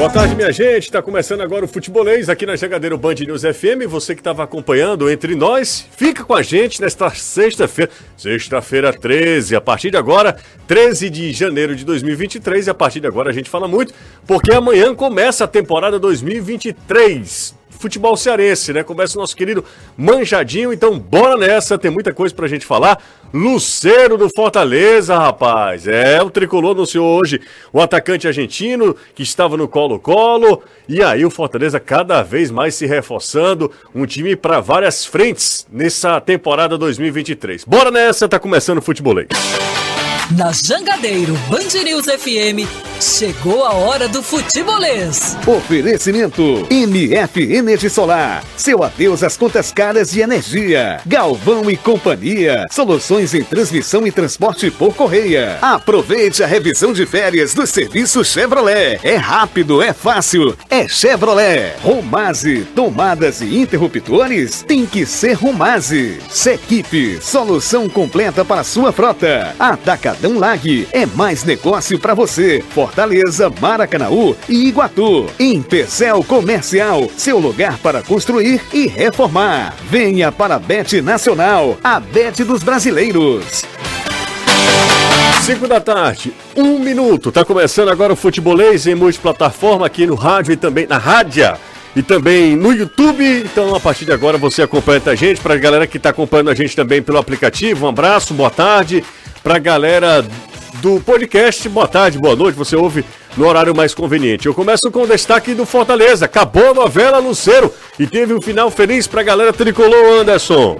Boa tarde, minha gente. Está começando agora o Futebolês aqui na Jangadeiro Band News FM. Você que estava acompanhando entre nós, fica com a gente nesta sexta-feira, sexta-feira 13, a partir de agora, 13 de janeiro de 2023. E a partir de agora a gente fala muito, porque amanhã começa a temporada 2023 futebol cearense, né? Começa o nosso querido Manjadinho, então bora nessa, tem muita coisa pra gente falar. Luceiro do Fortaleza, rapaz. É, o tricolor anunciou hoje o atacante argentino que estava no Colo-Colo. E aí o Fortaleza cada vez mais se reforçando, um time para várias frentes nessa temporada 2023. Bora nessa, tá começando o futebolês. Na Jangadeiro Band News FM, chegou a hora do futebolês. Oferecimento MF Energia Solar. Seu adeus às contas caras de energia. Galvão e Companhia. Soluções em transmissão e transporte por correia. Aproveite a revisão de férias do serviço Chevrolet. É rápido, é fácil, é Chevrolet. Romase, tomadas e interruptores tem que ser Romase. Sequipe, solução completa para sua frota. Atacadão Atacadão Lag. É mais negócio para você. Fortaleza, Maracanaú e Iguatu. Empecel Comercial, seu lugar para construir e reformar. Venha para a Bet Nacional, a Bet dos brasileiros. 5 da tarde, um minuto. Tá começando agora o Futebolês em multiplataforma aqui no rádio e também na rádio e também no YouTube. Então, a partir de agora, você acompanha a gente. Para a galera que está acompanhando a gente também pelo aplicativo, um abraço, boa tarde para a galera do podcast. Boa tarde, boa noite. Você ouve no horário mais conveniente. Eu começo com o destaque do Fortaleza. Acabou a novela Luceiro e teve um final feliz para a galera tricolor, Anderson.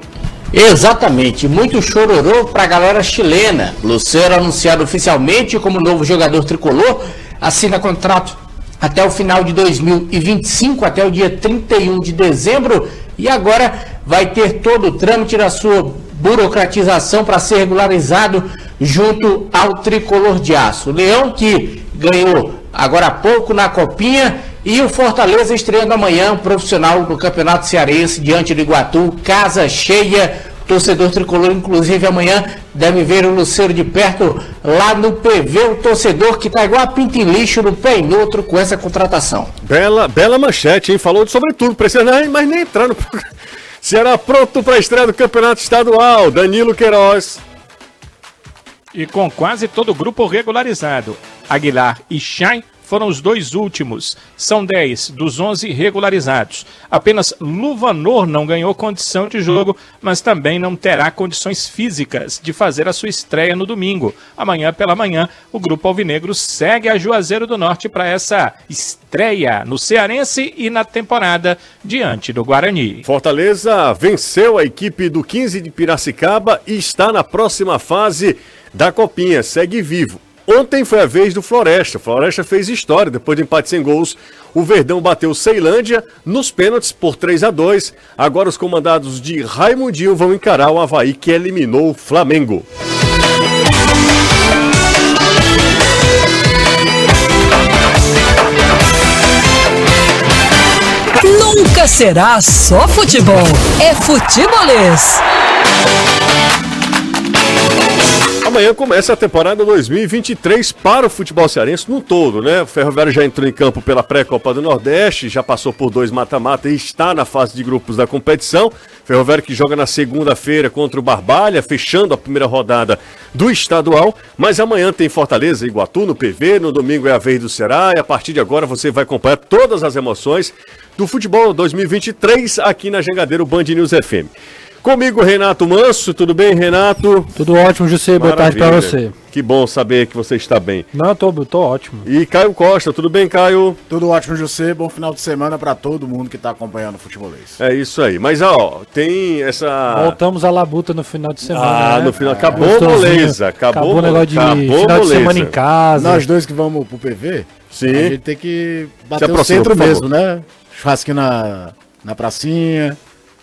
Exatamente, muito chororô para a galera chilena. Luceiro anunciado oficialmente como novo jogador tricolor, assina contrato até o final de 2025, até o dia 31 de dezembro, e agora vai ter todo o trâmite da sua burocratização para ser regularizado junto ao tricolor de aço. Leão que ganhou agora há pouco na Copinha e o Fortaleza estreando amanhã, profissional do Campeonato Cearense diante do Iguatu, casa cheia. Torcedor tricolor, inclusive, amanhã deve ver o Luceiro de perto lá no PV. O torcedor que tá igual a pinta em lixo no pé em outro com essa contratação. Bela, bela manchete, hein? Falou sobre tudo. Precisa mais nem entrar no Será pronto para a estreia do Campeonato Estadual. Danilo Queiroz. E com quase todo o grupo regularizado, Aguilar e Chay foram os dois últimos. São 10 dos 11 regularizados. Apenas Luvanor não ganhou condição de jogo, mas também não terá condições físicas de fazer a sua estreia no domingo. Amanhã pela manhã, o grupo Alvinegro segue a Juazeiro do Norte para essa estreia no Cearense e na temporada diante do Guarani. Fortaleza venceu a equipe do 15 de Piracicaba e está na próxima fase da Copinha. Segue vivo. Ontem foi a vez do Floresta. Floresta fez história depois de empate sem gols. O Verdão bateu Ceilândia nos pênaltis por 3 a 2. Agora os comandados de Raimundinho vão encarar o Havaí que eliminou o Flamengo. Nunca será só futebol. É futebolês. Amanhã começa a temporada 2023 para o futebol cearense no todo, né? O Ferroviário já entrou em campo pela pré-copa do Nordeste, já passou por dois mata-mata e está na fase de grupos da competição. Ferroviário que joga na segunda-feira contra o Barbalha, fechando a primeira rodada do estadual. Mas amanhã tem Fortaleza Iguatu no PV, no domingo é a vez do Ceará e a partir de agora você vai acompanhar todas as emoções do futebol 2023 aqui na Jangadeiro Band News FM. Comigo, Renato Manso. Tudo bem, Renato? Tudo ótimo, José. Boa tarde para você. Que bom saber que você está bem. Não, tô, tô ótimo. E Caio Costa, tudo bem, Caio? Tudo ótimo, José. Bom final de semana para todo mundo que está acompanhando o futebolês. É isso aí. Mas, ó, tem essa. Voltamos à labuta no final de semana. Ah, né? no final. Acabou a moleza. Acabou, acabou o negócio de acabou final moleza. de semana em casa. Nós dois que vamos pro PV, Sim. a gente tem que bater o centro mesmo, né? Churrasquinho na, na pracinha.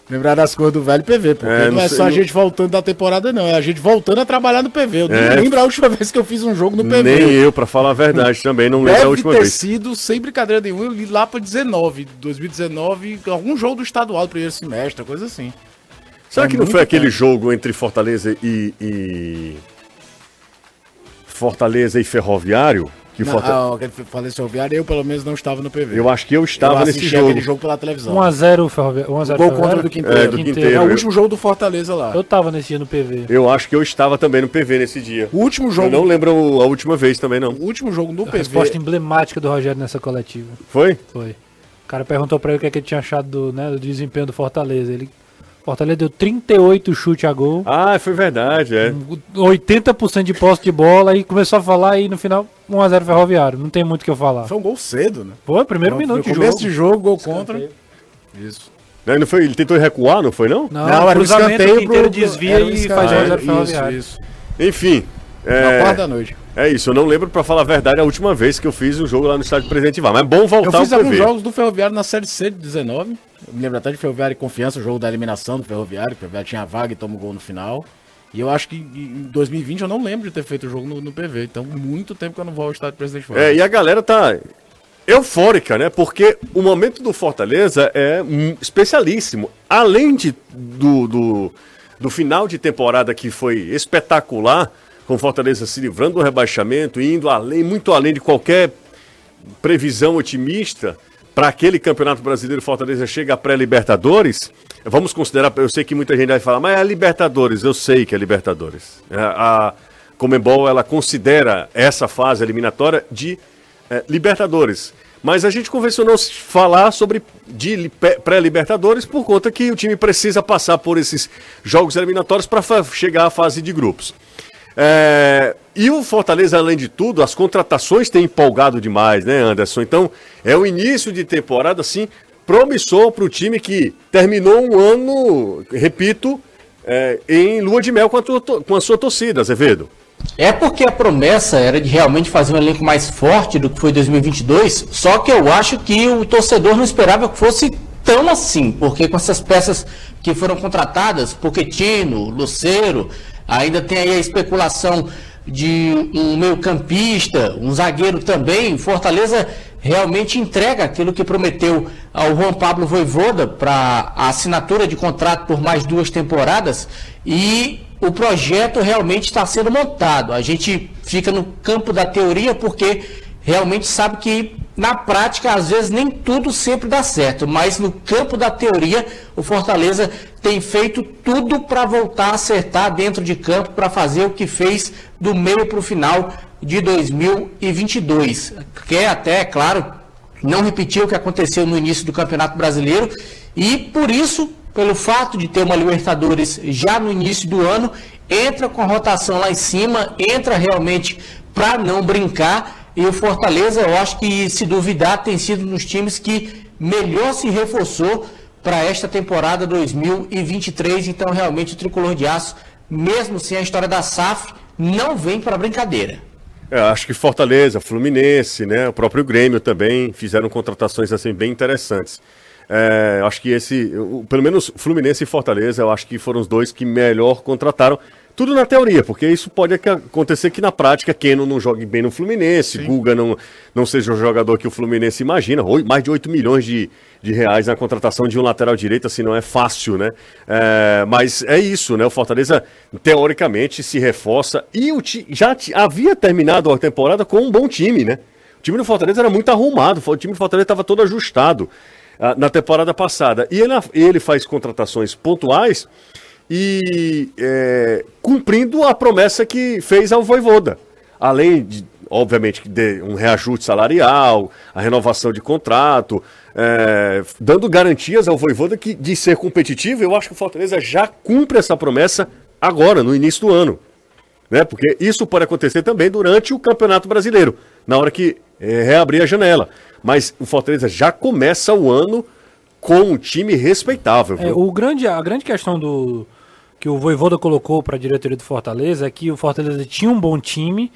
Lembrar das coisas do velho PV, porque é, não, é só a gente voltando da temporada, não. É a gente voltando a trabalhar no PV. Eu é. nem lembro a última vez que eu fiz um jogo no PV. Nem eu, pra falar a verdade, também não lembro a última ter vez. sido, sem brincadeira nenhuma, eu li lá pra 19, 2019, algum jogo do estadual do primeiro semestre, coisa assim. Será é que não foi aquele jogo entre Fortaleza e, e. Fortaleza e Ferroviário? Que não, Fortaleza... ah, que faleceu o Ferroviário, eu pelo menos não estava no PV. Eu acho que eu estava eu nesse jogo. aquele jogo pela televisão. 1x0 Ferroviário. 1x0 Gol contra do Quinteiro. É, do Quinteiro. É o último jogo do Fortaleza lá. Eu estava nesse dia no PV. Eu acho que eu estava também no PV nesse dia. O último jogo. Eu não lembro a última vez também, não. O último jogo no a PV. Resposta emblemática do Rogério nessa coletiva. Foi? Foi. O cara perguntou pra ele o que, é que ele tinha achado do, né, do desempenho do Fortaleza. Ele Fortaleza deu 38 chutes a gol. Ah, foi verdade, é. 80% de posse de bola e começou a falar e no final 1x0 Ferroviário. Não tem muito o que eu falar. Foi um gol cedo, né? Foi, primeiro minuto de jogo. Começo de jogo, gol contra. Isso. Não, não foi, ele tentou recuar, não foi não? Não, não era o escanteio inteiro desvia e faz 1x0 Ferroviário. Isso, isso. Enfim. É... Na parte da noite. É isso, eu não lembro, para falar a verdade, a última vez que eu fiz um jogo lá no estádio Presidente Ivar. Mas é bom voltar Eu fiz alguns jogos do Ferroviário na Série C de 19. Eu me lembro até de Ferroviário e Confiança, o jogo da eliminação do Ferroviário. O Ferroviário tinha a vaga e tomou gol no final. E eu acho que em 2020 eu não lembro de ter feito o jogo no, no PV. Então, muito tempo que eu não vou ao estádio Presidente Ivar. É, e a galera tá eufórica, né? Porque o momento do Fortaleza é especialíssimo. Além de, do, do, do final de temporada que foi espetacular com Fortaleza se livrando do rebaixamento, indo além, muito além de qualquer previsão otimista para aquele Campeonato Brasileiro Fortaleza chega a pré-Libertadores. Vamos considerar, eu sei que muita gente vai falar, mas é a Libertadores, eu sei que é Libertadores. É, a Comembol ela considera essa fase eliminatória de é, Libertadores. Mas a gente convencionou falar sobre de pré-Libertadores por conta que o time precisa passar por esses jogos eliminatórios para chegar à fase de grupos. É, e o Fortaleza, além de tudo, as contratações têm empolgado demais, né, Anderson? Então, é o início de temporada, assim, promissor para o time que terminou um ano, repito, é, em lua de mel com a, com a sua torcida, Azevedo. É porque a promessa era de realmente fazer um elenco mais forte do que foi 2022, só que eu acho que o torcedor não esperava que fosse tão assim, porque com essas peças que foram contratadas, Poquetino, Luceiro, Ainda tem aí a especulação de um meio-campista, um zagueiro também. Fortaleza realmente entrega aquilo que prometeu ao Juan Pablo Voivoda para a assinatura de contrato por mais duas temporadas e o projeto realmente está sendo montado. A gente fica no campo da teoria porque realmente sabe que na prática, às vezes, nem tudo sempre dá certo, mas no campo da teoria, o Fortaleza tem feito tudo para voltar a acertar dentro de campo para fazer o que fez do meio para o final de 2022. Quer até, é claro, não repetir o que aconteceu no início do Campeonato Brasileiro e por isso, pelo fato de ter uma Libertadores já no início do ano, entra com a rotação lá em cima, entra realmente para não brincar e o Fortaleza, eu acho que, se duvidar, tem sido um dos times que melhor se reforçou para esta temporada 2023. Então, realmente, o tricolor de aço, mesmo sem a história da SAF, não vem para brincadeira. É, acho que Fortaleza, Fluminense, né, o próprio Grêmio também fizeram contratações assim bem interessantes. É, acho que esse, pelo menos Fluminense e Fortaleza, eu acho que foram os dois que melhor contrataram. Tudo na teoria, porque isso pode acontecer que na prática Keno não jogue bem no Fluminense, Sim. Guga não, não seja o jogador que o Fluminense imagina. Mais de 8 milhões de, de reais na contratação de um lateral direito, assim, não é fácil, né? É, mas é isso, né? O Fortaleza, teoricamente, se reforça e o já havia terminado a temporada com um bom time, né? O time do Fortaleza era muito arrumado, o time do Fortaleza estava todo ajustado uh, na temporada passada. E ele, ele faz contratações pontuais e é, cumprindo a promessa que fez ao Voivoda. Além de, obviamente, de um reajuste salarial, a renovação de contrato, é, dando garantias ao Voivoda que, de ser competitivo, eu acho que o Fortaleza já cumpre essa promessa agora, no início do ano. Né? Porque isso pode acontecer também durante o Campeonato Brasileiro, na hora que é, reabrir a janela. Mas o Fortaleza já começa o ano com um time respeitável. É, o grande, a grande questão do, que o Voivoda colocou para a diretoria do Fortaleza é que o Fortaleza tinha um bom time,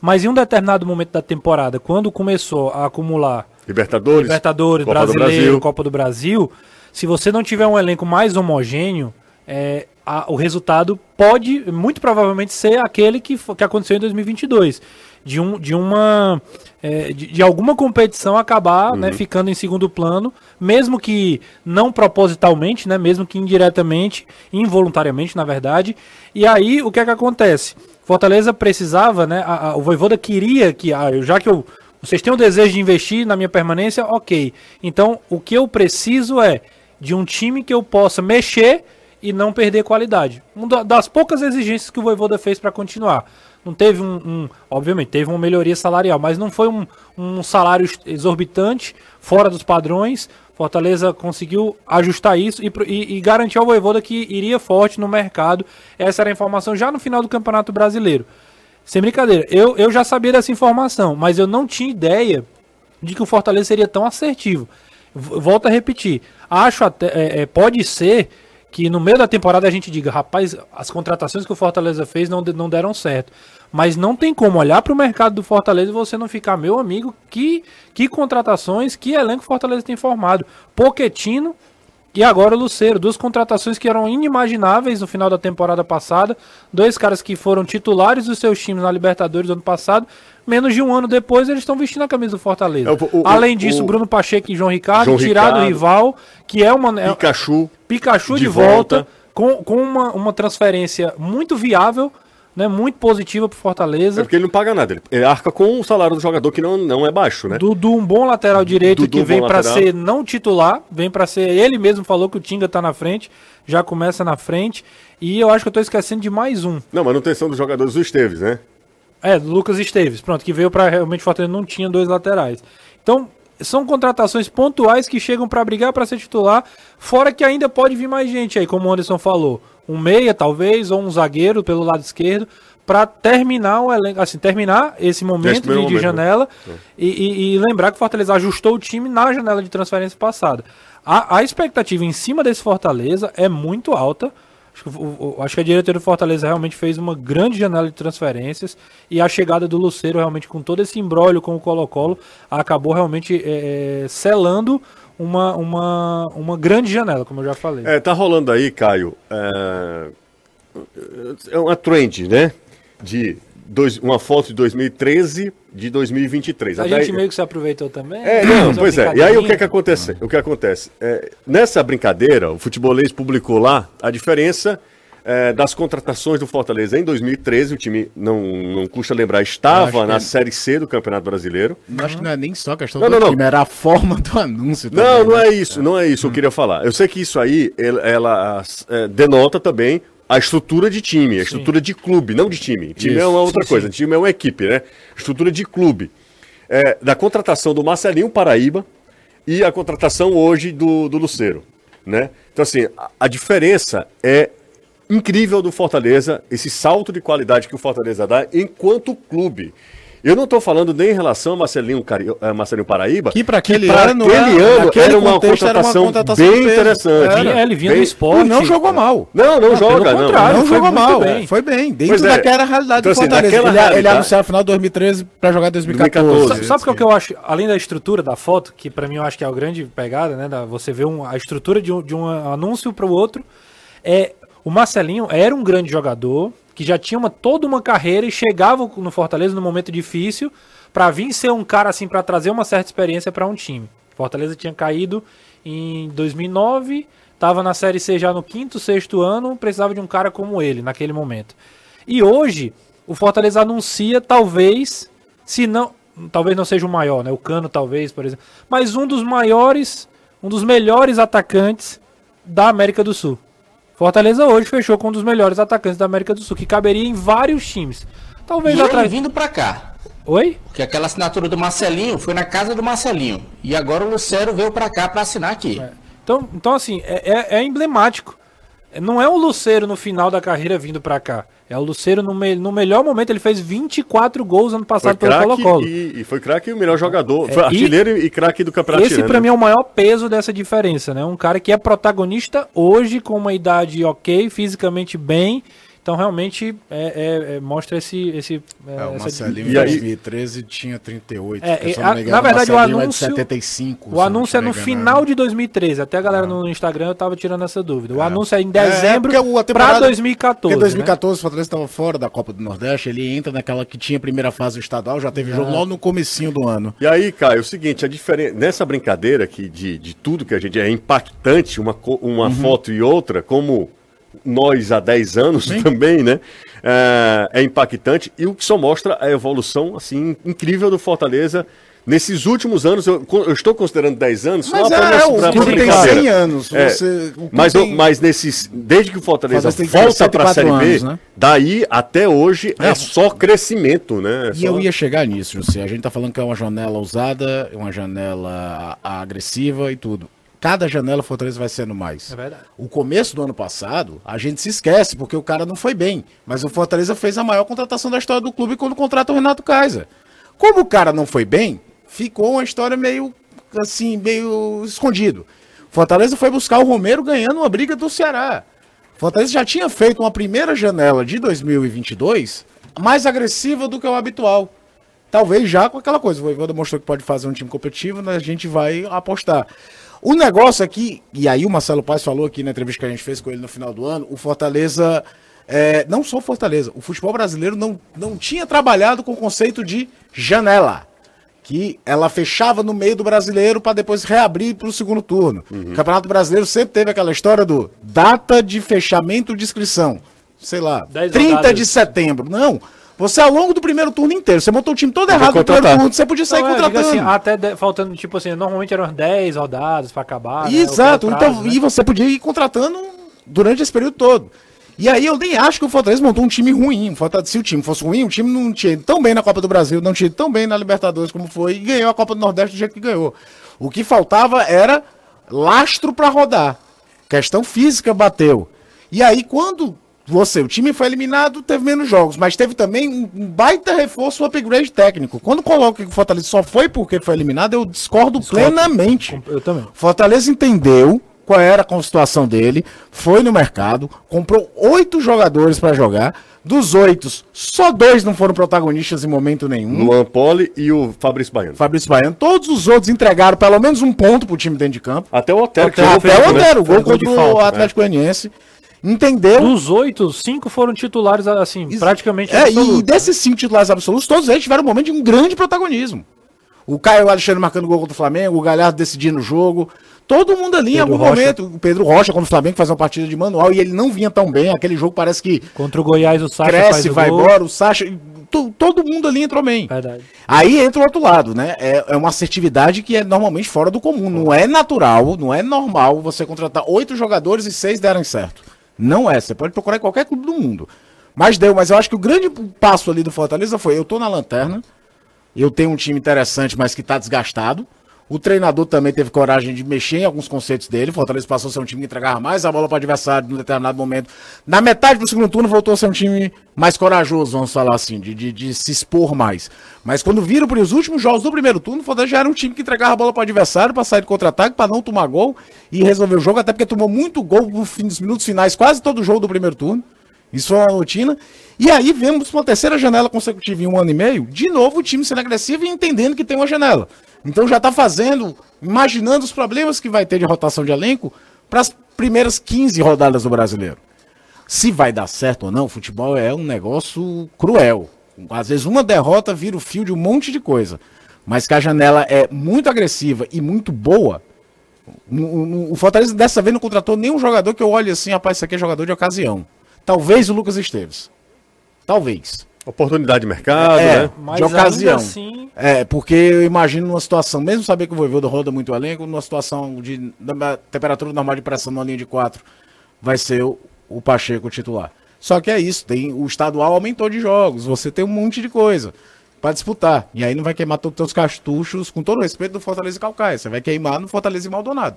mas em um determinado momento da temporada, quando começou a acumular Libertadores, Libertadores Copa Brasileiro, Copa do Brasil, se você não tiver um elenco mais homogêneo, é, a, o resultado pode, muito provavelmente, ser aquele que, que aconteceu em 2022 de, um, de uma é, de, de, alguma competição acabar né, uhum. né, ficando em segundo plano, mesmo que não propositalmente, né, mesmo que indiretamente, involuntariamente, na verdade. E aí o que é que acontece? Fortaleza precisava, né? A, a, o Voivoda queria que, ah, já que eu, vocês têm o desejo de investir na minha permanência, ok. Então, o que eu preciso é de um time que eu possa mexer e não perder qualidade. Uma das poucas exigências que o Voivoda fez para continuar. Não teve um, um, Obviamente, teve uma melhoria salarial, mas não foi um, um salário exorbitante, fora dos padrões. Fortaleza conseguiu ajustar isso e, e, e garantir ao Voivoda que iria forte no mercado. Essa era a informação já no final do Campeonato Brasileiro. Sem brincadeira, eu, eu já sabia dessa informação, mas eu não tinha ideia de que o Fortaleza seria tão assertivo. Volto a repetir. Acho até. É, é, pode ser que no meio da temporada a gente diga, rapaz, as contratações que o Fortaleza fez não, não deram certo. Mas não tem como olhar para o mercado do Fortaleza e você não ficar, meu amigo, que, que contratações, que elenco o Fortaleza tem formado. Poquetino e agora o Luceiro, duas contratações que eram inimagináveis no final da temporada passada. Dois caras que foram titulares dos seus times na Libertadores do ano passado. Menos de um ano depois, eles estão vestindo a camisa do Fortaleza. É, o, o, Além disso, o, Bruno Pacheco e João Ricardo, João tirado Ricardo, rival, que é uma. É, Pikachu. Pikachu de, de volta, volta, com, com uma, uma transferência muito viável né, muito positiva pro Fortaleza. É porque ele não paga nada, ele arca com o salário do jogador que não, não é baixo, né? Do, um bom lateral direito Dudu, que vem para ser não titular, vem para ser, ele mesmo falou que o Tinga tá na frente, já começa na frente, e eu acho que eu tô esquecendo de mais um. Não, manutenção dos jogadores do Esteves, né? É, do Lucas Esteves, pronto, que veio para realmente Fortaleza não tinha dois laterais. Então, são contratações pontuais que chegam para brigar para ser titular, fora que ainda pode vir mais gente aí, como o Anderson falou um meia talvez, ou um zagueiro pelo lado esquerdo, para terminar o elenco, assim, terminar esse momento de, momento, né? janela né? e, e, e, lembrar que o Fortaleza ajustou o time na janela de transferência passada. A, a expectativa em cima desse Fortaleza é muito alta. Acho que, o, acho que a diretoria do Fortaleza realmente fez uma grande janela de transferências e a chegada do Luceiro realmente com todo esse embrólio com o Colo-Colo acabou realmente é, é selando uma, uma, uma grande janela, como eu já falei. É, tá rolando aí, Caio, é, é uma trend, né? De dois, uma foto de 2013 de 2023. A Até gente aí... meio que se aproveitou também. É, não, pois é. E aí o que é que acontece? O que acontece? É, nessa brincadeira, o futebolês publicou lá a diferença é, das contratações do Fortaleza em 2013, o time, não, não custa lembrar, estava na Série C do Campeonato Brasileiro. Eu acho que não é nem só a questão não, do não, time, não. era a forma do anúncio. Também, não, não né? é isso, não é isso hum. que eu queria falar. Eu sei que isso aí, ela, ela é, denota também a estrutura de time, a estrutura sim. de clube, não de time. Time Isso, é uma outra sim, coisa, sim. time é uma equipe, né? Estrutura de clube. É, da contratação do Marcelinho Paraíba e a contratação hoje do, do Luceiro, né? Então, assim, a, a diferença é incrível do Fortaleza, esse salto de qualidade que o Fortaleza dá enquanto clube. Eu não estou falando nem em relação a Marcelinho, Cari... Eh, Marcelinho Paraíba. Que para aquele, ano, aquele ano era uma, contratação era uma contratação bem interessante. É, ele vinha bem... do esporte. E não jogou mal. Não, não, não joga. Não, contrário, não jogou mal. Bem. Foi bem. Dentro é. daquela realidade então, do assim, Fortaleza. Ele, realidade... ele anunciou no final de 2013 para jogar em 2014. 2014. Sabe, sabe o que eu acho? Além da estrutura da foto, que para mim eu acho que é a grande pegada, né? Da, você vê um, a estrutura de um, de um anúncio para o outro. É, o Marcelinho era um grande jogador, que já tinha uma, toda uma carreira e chegava no Fortaleza no momento difícil para vir ser um cara assim para trazer uma certa experiência para um time. Fortaleza tinha caído em 2009, estava na Série C já no quinto, sexto ano, precisava de um cara como ele naquele momento. E hoje o Fortaleza anuncia talvez, se não, talvez não seja o maior, né? O Cano talvez, por exemplo, mas um dos maiores, um dos melhores atacantes da América do Sul. Fortaleza hoje fechou com um dos melhores atacantes da América do Sul, que caberia em vários times. Talvez e atrás. vindo para cá. Oi? Porque aquela assinatura do Marcelinho foi na casa do Marcelinho. E agora o Lucero veio para cá para assinar aqui. É. Então, então, assim, é, é, é emblemático. Não é o Lucero no final da carreira vindo para cá. É o Lucero no, me, no melhor momento, ele fez 24 gols ano passado foi pelo Colo-Colo. E, e, foi craque o melhor jogador, é, foi artilheiro e, e craque do campeonato. Esse para mim é o maior peso dessa diferença, né? Um cara que é protagonista hoje com uma idade ok, fisicamente bem, então, realmente, é, é, é, mostra esse. esse é, é o Marcelinho em 2013 tinha 38. É, a, na verdade, o anúncio. É 75, o anúncio é no final de 2013. Até a galera ah. no Instagram eu tava tirando essa dúvida. O anúnio é em dezembro é, para 2014. Porque 2014 né? o Fortaleza estava fora da Copa do Nordeste. Ele entra naquela que tinha primeira fase estadual, já teve jogo logo no comecinho do ano. E aí, Caio, é o seguinte: a diferença. Nessa brincadeira aqui de, de tudo que a gente é impactante, uma, uma uhum. foto e outra, como nós há 10 anos Sim. também, né? É, é impactante e o que só mostra a evolução assim incrível do Fortaleza Nesses últimos anos, eu, eu, estou considerando 10 anos, mas é, é, o clube tem 100 anos. É, você, mas, tem... mas nesses, desde que o Fortaleza volta para a Série B, né? daí até hoje é, é só crescimento, né? E só... eu ia chegar nisso, José. A gente está falando que é uma janela usada, uma janela agressiva e tudo cada janela Fortaleza vai sendo mais. É verdade. O começo do ano passado, a gente se esquece, porque o cara não foi bem. Mas o Fortaleza fez a maior contratação da história do clube quando contrata o Renato Kaiser. Como o cara não foi bem, ficou uma história meio assim, meio escondido. Fortaleza foi buscar o Romero ganhando uma briga do Ceará. Fortaleza já tinha feito uma primeira janela de 2022 mais agressiva do que o habitual. Talvez já com aquela coisa. O Voivoda mostrou que pode fazer um time competitivo, né? a gente vai apostar. O negócio aqui, e aí o Marcelo Paz falou aqui na entrevista que a gente fez com ele no final do ano, o Fortaleza, é, não só o Fortaleza, o futebol brasileiro não, não tinha trabalhado com o conceito de janela que ela fechava no meio do brasileiro para depois reabrir para o segundo turno. Uhum. O Campeonato Brasileiro sempre teve aquela história do data de fechamento de inscrição. Sei lá, 30 rodadas. de setembro. Não. Você, ao longo do primeiro turno inteiro, você montou o time todo errado no primeiro turno, você podia sair não, é, contratando. Assim, até de, faltando, tipo assim, normalmente eram 10 rodadas para acabar. Né, Exato, né, prazo, então, né? e você podia ir contratando durante esse período todo. E aí eu nem acho que o Fortaleza montou um time ruim. Se o time fosse ruim, o time não tinha ido tão bem na Copa do Brasil, não tinha ido tão bem na Libertadores como foi, e ganhou a Copa do Nordeste do jeito que ganhou. O que faltava era lastro para rodar. Questão física bateu. E aí, quando você, o time foi eliminado, teve menos jogos, mas teve também um baita reforço, um upgrade técnico. Quando coloca que o Fortaleza só foi porque foi eliminado, eu discordo, discordo. plenamente. Eu também. Fortaleza entendeu qual era a situação dele, foi no mercado, comprou oito jogadores para jogar. Dos oito, só dois não foram protagonistas em momento nenhum. Luan Poli e o Fabrício Baiano. Fabrício Baiano. Todos os outros entregaram pelo menos um ponto pro time dentro de campo. Até o Otero. Até, até o Otero, né? gol contra o Atlético né? Goianiense. Entendeu? Dos oito, cinco foram titulares, assim, Isso. praticamente É, e desses cinco titulares absolutos, todos eles tiveram um momento de um grande protagonismo. O Caio Alexandre marcando gol contra o Flamengo, o Galhardo decidindo o jogo. Todo mundo ali Pedro em algum Rocha. momento. O Pedro Rocha contra o Flamengo faz uma partida de manual e ele não vinha tão bem. Aquele jogo parece que. Contra o Goiás, o Sacha cresce, vai gol. embora. O Sacha. Todo mundo ali entrou bem. Verdade. Aí entra o outro lado, né? É, é uma assertividade que é normalmente fora do comum. Não é natural, não é normal você contratar oito jogadores e seis derem certo. Não é. Você pode procurar em qualquer clube do mundo. Mas deu. Mas eu acho que o grande passo ali do Fortaleza foi: eu tô na lanterna, eu tenho um time interessante, mas que tá desgastado. O treinador também teve coragem de mexer em alguns conceitos dele. Fortaleza passou a ser um time que entregava mais a bola para o adversário em determinado momento. Na metade do segundo turno voltou a ser um time mais corajoso, vamos falar assim, de, de, de se expor mais. Mas quando viram para os últimos jogos do primeiro turno, o Fortaleza já era um time que entregava a bola para o adversário para sair de contra-ataque, para não tomar gol e resolver o jogo, até porque tomou muito gol nos minutos finais, quase todo o jogo do primeiro turno. Isso foi uma rotina. E aí vemos uma terceira janela consecutiva em um ano e meio, de novo o time sendo agressivo e entendendo que tem uma janela. Então já está fazendo, imaginando os problemas que vai ter de rotação de elenco para as primeiras 15 rodadas do brasileiro. Se vai dar certo ou não, futebol é um negócio cruel. Às vezes uma derrota vira o fio de um monte de coisa. Mas que a janela é muito agressiva e muito boa. O Fortaleza dessa vez não contratou nenhum jogador que eu olhe assim, rapaz, isso aqui é jogador de ocasião. Talvez o Lucas Esteves. Talvez. Oportunidade de mercado, é, né? de ocasião. Assim... É, porque eu imagino numa situação, mesmo saber que o Voivoda roda muito elenco, numa situação de temperatura normal de pressão numa linha de 4, vai ser o, o Pacheco titular. Só que é isso, tem o estadual aumentou de jogos, você tem um monte de coisa para disputar. E aí não vai queimar todos os teus cartuchos, com todo o respeito do Fortaleza e Calcaia, você vai queimar no Fortaleza e Maldonado.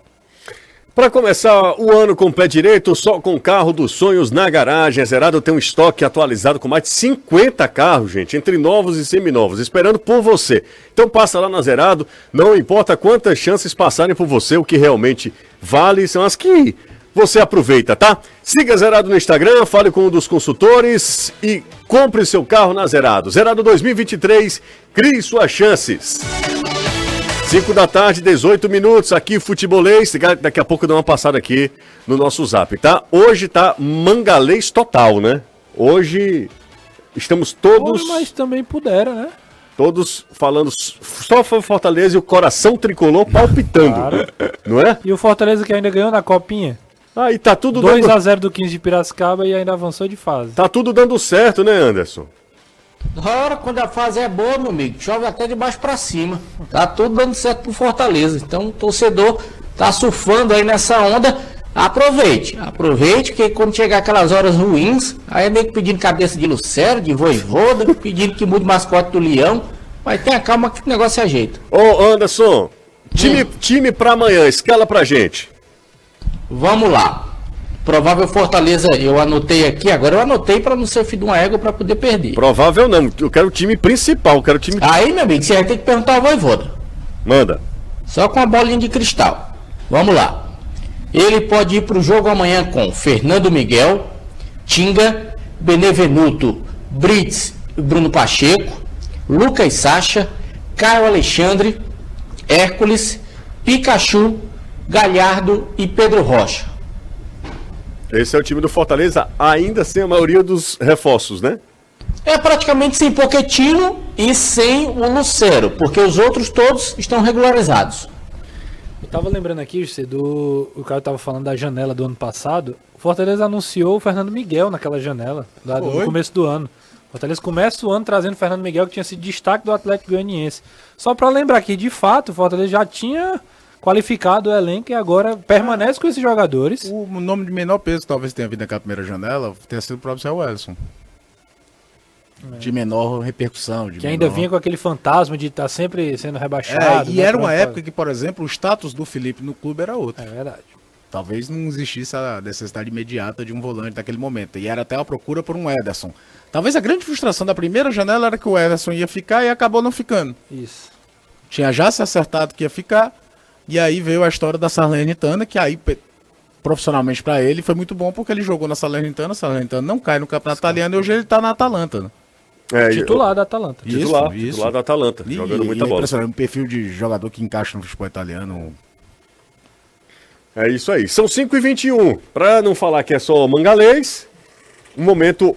Para começar o ano com o pé direito, só com o carro dos sonhos na garagem. A Zerado tem um estoque atualizado com mais de 50 carros, gente, entre novos e seminovos, esperando por você. Então passa lá na Zerado, não importa quantas chances passarem por você, o que realmente vale são as que você aproveita, tá? Siga Zerado no Instagram, fale com um dos consultores e compre seu carro na Zerado. Zerado 2023, crie suas chances. 5 da tarde, 18 minutos, aqui futebolês. Daqui a pouco dá uma passada aqui no nosso zap, tá? Hoje tá mangalês total, né? Hoje estamos todos. mas também pudera, né? Todos falando só foi Fortaleza e o coração tricolor palpitando. Claro. Não é? E o Fortaleza que ainda ganhou na copinha? Aí tá tudo 2 dando... a 0 do 15 de Piracicaba e ainda avançou de fase. Tá tudo dando certo, né, Anderson? Ora, quando a fase é boa, meu amigo, chove até de baixo para cima. Tá tudo dando certo pro Fortaleza. Então, o torcedor tá surfando aí nessa onda. Aproveite, aproveite que quando chegar aquelas horas ruins, aí é meio que pedindo cabeça de Lucero, de Voivoda, pedindo que mude o mascote do Leão. Mas tenha calma que o negócio se ajeita. Ô Anderson, time, hum. time pra amanhã, escala pra gente. Vamos lá. Provável Fortaleza, eu anotei aqui, agora eu anotei para não ser filho de uma égua para poder perder. Provável não, eu quero o time principal, eu quero o time. Aí, meu amigo, você vai ter que perguntar ao Voivoda. Manda. Só com a bolinha de cristal. Vamos lá. Ele pode ir para o jogo amanhã com Fernando Miguel, Tinga, Benevenuto, Brits, Bruno Pacheco, Lucas Sacha, Caio Alexandre, Hércules, Pikachu, Galhardo e Pedro Rocha. Esse é o time do Fortaleza, ainda sem a maioria dos reforços, né? É praticamente sem Poquetino e sem o Lucero, porque os outros todos estão regularizados. Eu tava lembrando aqui, José, do. O cara tava falando da janela do ano passado. O Fortaleza anunciou o Fernando Miguel naquela janela, lá, no começo do ano. O Fortaleza começa o ano trazendo o Fernando Miguel, que tinha sido destaque do Atlético Goianiense. Só para lembrar que, de fato, o Fortaleza já tinha qualificado o elenco e agora permanece com esses jogadores. O nome de menor peso, talvez tenha vindo naquela primeira janela, tenha sido o próprio Céu Wilson. É. De menor repercussão. De que menor... ainda vinha com aquele fantasma de estar tá sempre sendo rebaixado. É, e né, era uma época que, por exemplo, o status do Felipe no clube era outro. É verdade. Talvez não existisse a necessidade imediata de um volante naquele momento. E era até a procura por um Ederson. Talvez a grande frustração da primeira janela era que o Ederson ia ficar e acabou não ficando. Isso. Tinha já se acertado que ia ficar e aí veio a história da Salernitana, que aí profissionalmente para ele foi muito bom porque ele jogou na Salernitana, a Salernitana não cai no campeonato italiano e hoje ele tá na Atalanta. Né? É, titular da Atalanta. Isso, titular, isso. titular da Atalanta, e, jogando muita e é bola. É um perfil de jogador que encaixa no futebol italiano. É isso aí. São 5h21. Para não falar que é só mangalês, um momento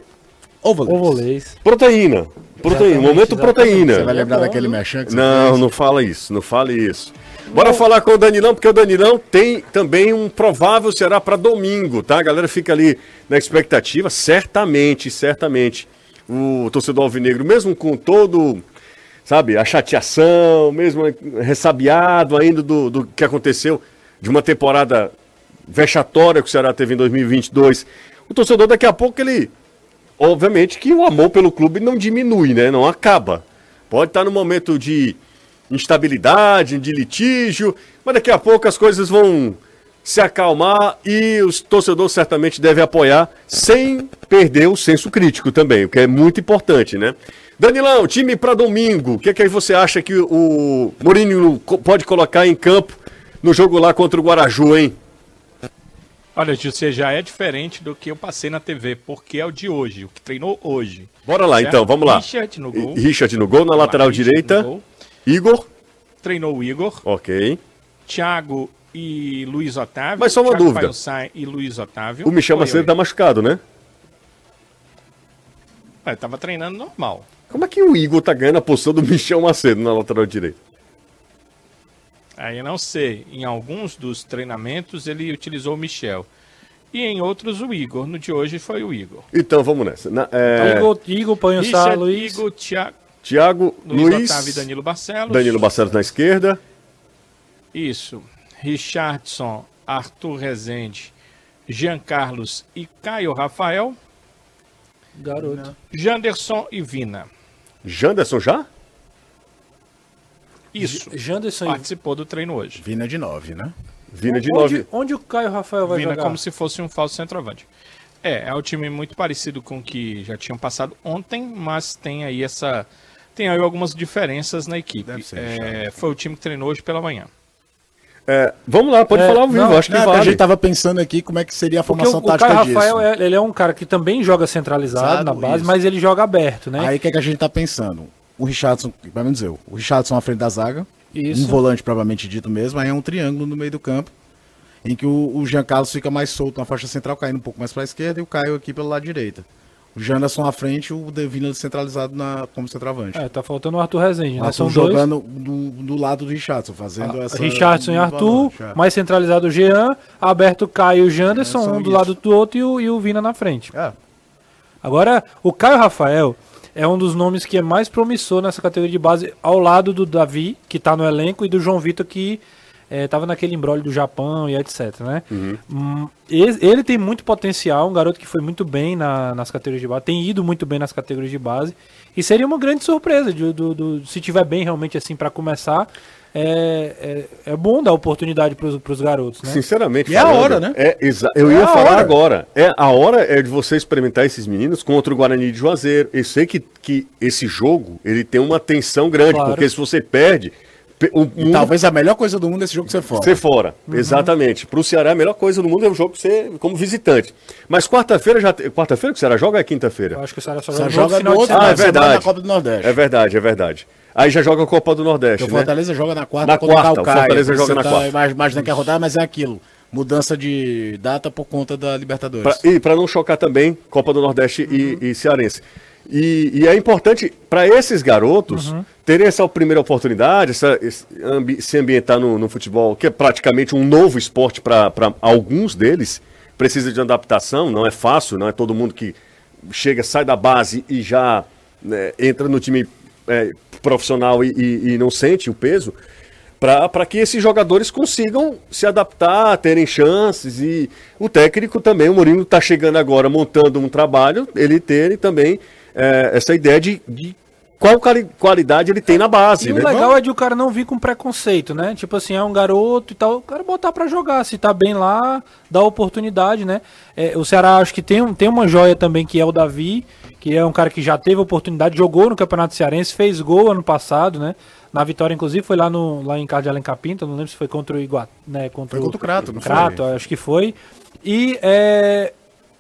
Ovalês. Ovalês. Proteína. Proteína. Momento proteína. Você vai lembrar daquele mechan que Não, fez? não fala isso. Não fale isso. Bora falar com o Danilão, porque o Danilão tem também um provável será para domingo, tá? A galera fica ali na expectativa, certamente, certamente. O torcedor alvinegro, mesmo com todo, sabe, a chateação, mesmo ressabiado ainda do, do que aconteceu, de uma temporada vexatória que o Ceará teve em 2022, o torcedor daqui a pouco ele, obviamente que o amor pelo clube não diminui, né? Não acaba. Pode estar no momento de instabilidade, de litígio, mas daqui a pouco as coisas vão se acalmar e os torcedores certamente devem apoiar sem perder o senso crítico também, o que é muito importante, né? Danilão, time para domingo, o que, é que você acha que o Mourinho pode colocar em campo no jogo lá contra o Guaraju, hein? Olha, você já é diferente do que eu passei na TV, porque é o de hoje, o que treinou hoje. Bora lá certo? então, vamos lá. Richard no gol. Richard no gol, na lateral direita. Igor. Treinou o Igor. Ok. Thiago e Luiz Otávio. Mas só uma Thiago dúvida. e Luiz Otávio. O Michel Macedo tá machucado, né? É, tava treinando normal. Como é que o Igor tá ganhando a posição do Michel Macedo na lateral direita? Aí eu não sei. Em alguns dos treinamentos ele utilizou o Michel. E em outros o Igor. No de hoje foi o Igor. Então vamos nessa. Na, é... Igor, Igor o Sá, Luiz. Igor, Thiago, Tiago, Luiz, Luiz Otávio e Danilo Barcelos. Danilo Barcelos na esquerda. Isso. Richardson, Arthur Rezende, Jean Carlos e Caio Rafael. Garoto. Janderson e Vina. Janderson já? Isso. Janderson participou do treino hoje. Vina de 9, né? Vina de 9. Onde, onde, o Caio Rafael vai Vina jogar? como se fosse um falso centroavante. É, é um time muito parecido com o que já tinham passado ontem, mas tem aí essa tem aí algumas diferenças na equipe. Ser, é, foi o time que treinou hoje pela manhã. É, vamos lá, pode é, falar ao vivo, não, acho que não, vale. A gente tava pensando aqui como é que seria a formação Porque o, tática o Caio Rafael, é, ele é um cara que também joga centralizado Exato, na base, isso. mas ele joga aberto, né? Aí o que, é que a gente tá pensando? O Richardson, vamos dizer, o Richardson à frente da zaga, isso. um volante provavelmente dito mesmo, aí é um triângulo no meio do campo, em que o, o Jean Carlos fica mais solto na faixa central, caindo um pouco mais para a esquerda, e o Caio aqui pelo lado direito. O Janderson à frente, o Devina centralizado na, como centroavante. É, tá faltando o Arthur Rezende, né? São jogando do, do, lado do Richardson, fazendo ah, essa. Richardson e Arthur, é. mais centralizado o Jean, aberto Caio e o Janderson, é, um do isso. lado do outro e o, e o Vina na frente. É. Agora, o Caio Rafael é um dos nomes que é mais promissor nessa categoria de base, ao lado do Davi, que tá no elenco, e do João Vitor, que estava é, naquele embrólio do Japão e etc, né? Uhum. Hum, ele, ele, tem muito potencial, um garoto que foi muito bem na, nas categorias de base, tem ido muito bem nas categorias de base, e seria uma grande surpresa de, do, do, se tiver bem realmente assim para começar. É, é, é, bom dar oportunidade para os garotos, né? Sinceramente. E é a hora, né? É, eu é ia falar hora. agora. É, a hora é de você experimentar esses meninos contra o Guarani de Juazeiro. Eu sei que, que esse jogo ele tem uma tensão grande, claro. porque se você perde, o mundo... Talvez a melhor coisa do mundo é esse jogo ser fora. Ser fora, uhum. exatamente. Para o Ceará, a melhor coisa do mundo é o jogo ser como visitante. Mas quarta-feira já. Quarta-feira que o Ceará joga é quinta-feira? Acho que o Ceará só joga, joga no outro Ah, é verdade. Copa do Nordeste. É verdade, é verdade. Aí já joga a Copa do Nordeste. o né? Fortaleza joga na quarta. Na quarta, o Fortaleza joga na tá quarta. Imagina que é rodar, mas é aquilo. Mudança de data por conta da Libertadores. Pra, e para não chocar também, Copa do Nordeste uhum. e, e Cearense. E, e é importante para esses garotos uhum. terem essa primeira oportunidade, essa, esse, ambi, se ambientar no, no, futebol, que é praticamente um novo esporte para alguns deles. Precisa de adaptação, não é fácil, não é todo mundo que chega, sai da base e já né, entra no time é, profissional e, e, e, não sente o peso. Para que esses jogadores consigam se adaptar, terem chances. E o técnico também, o Mourinho está chegando agora montando um trabalho, ele ter também é, essa ideia de, de qual qualidade ele tem na base. E né? o legal é de o cara não vir com preconceito, né? Tipo assim, é um garoto e tal, o cara botar para jogar, se tá bem lá, dá oportunidade, né? É, o Ceará acho que tem, tem uma joia também que é o Davi, que é um cara que já teve oportunidade, jogou no Campeonato Cearense, fez gol ano passado, né? Na vitória, inclusive, foi lá, no, lá em casa de Alencar Pinto, não lembro se foi contra o Iguat, né? Contra foi contra o Crato, não Crato, foi? acho que foi. E é,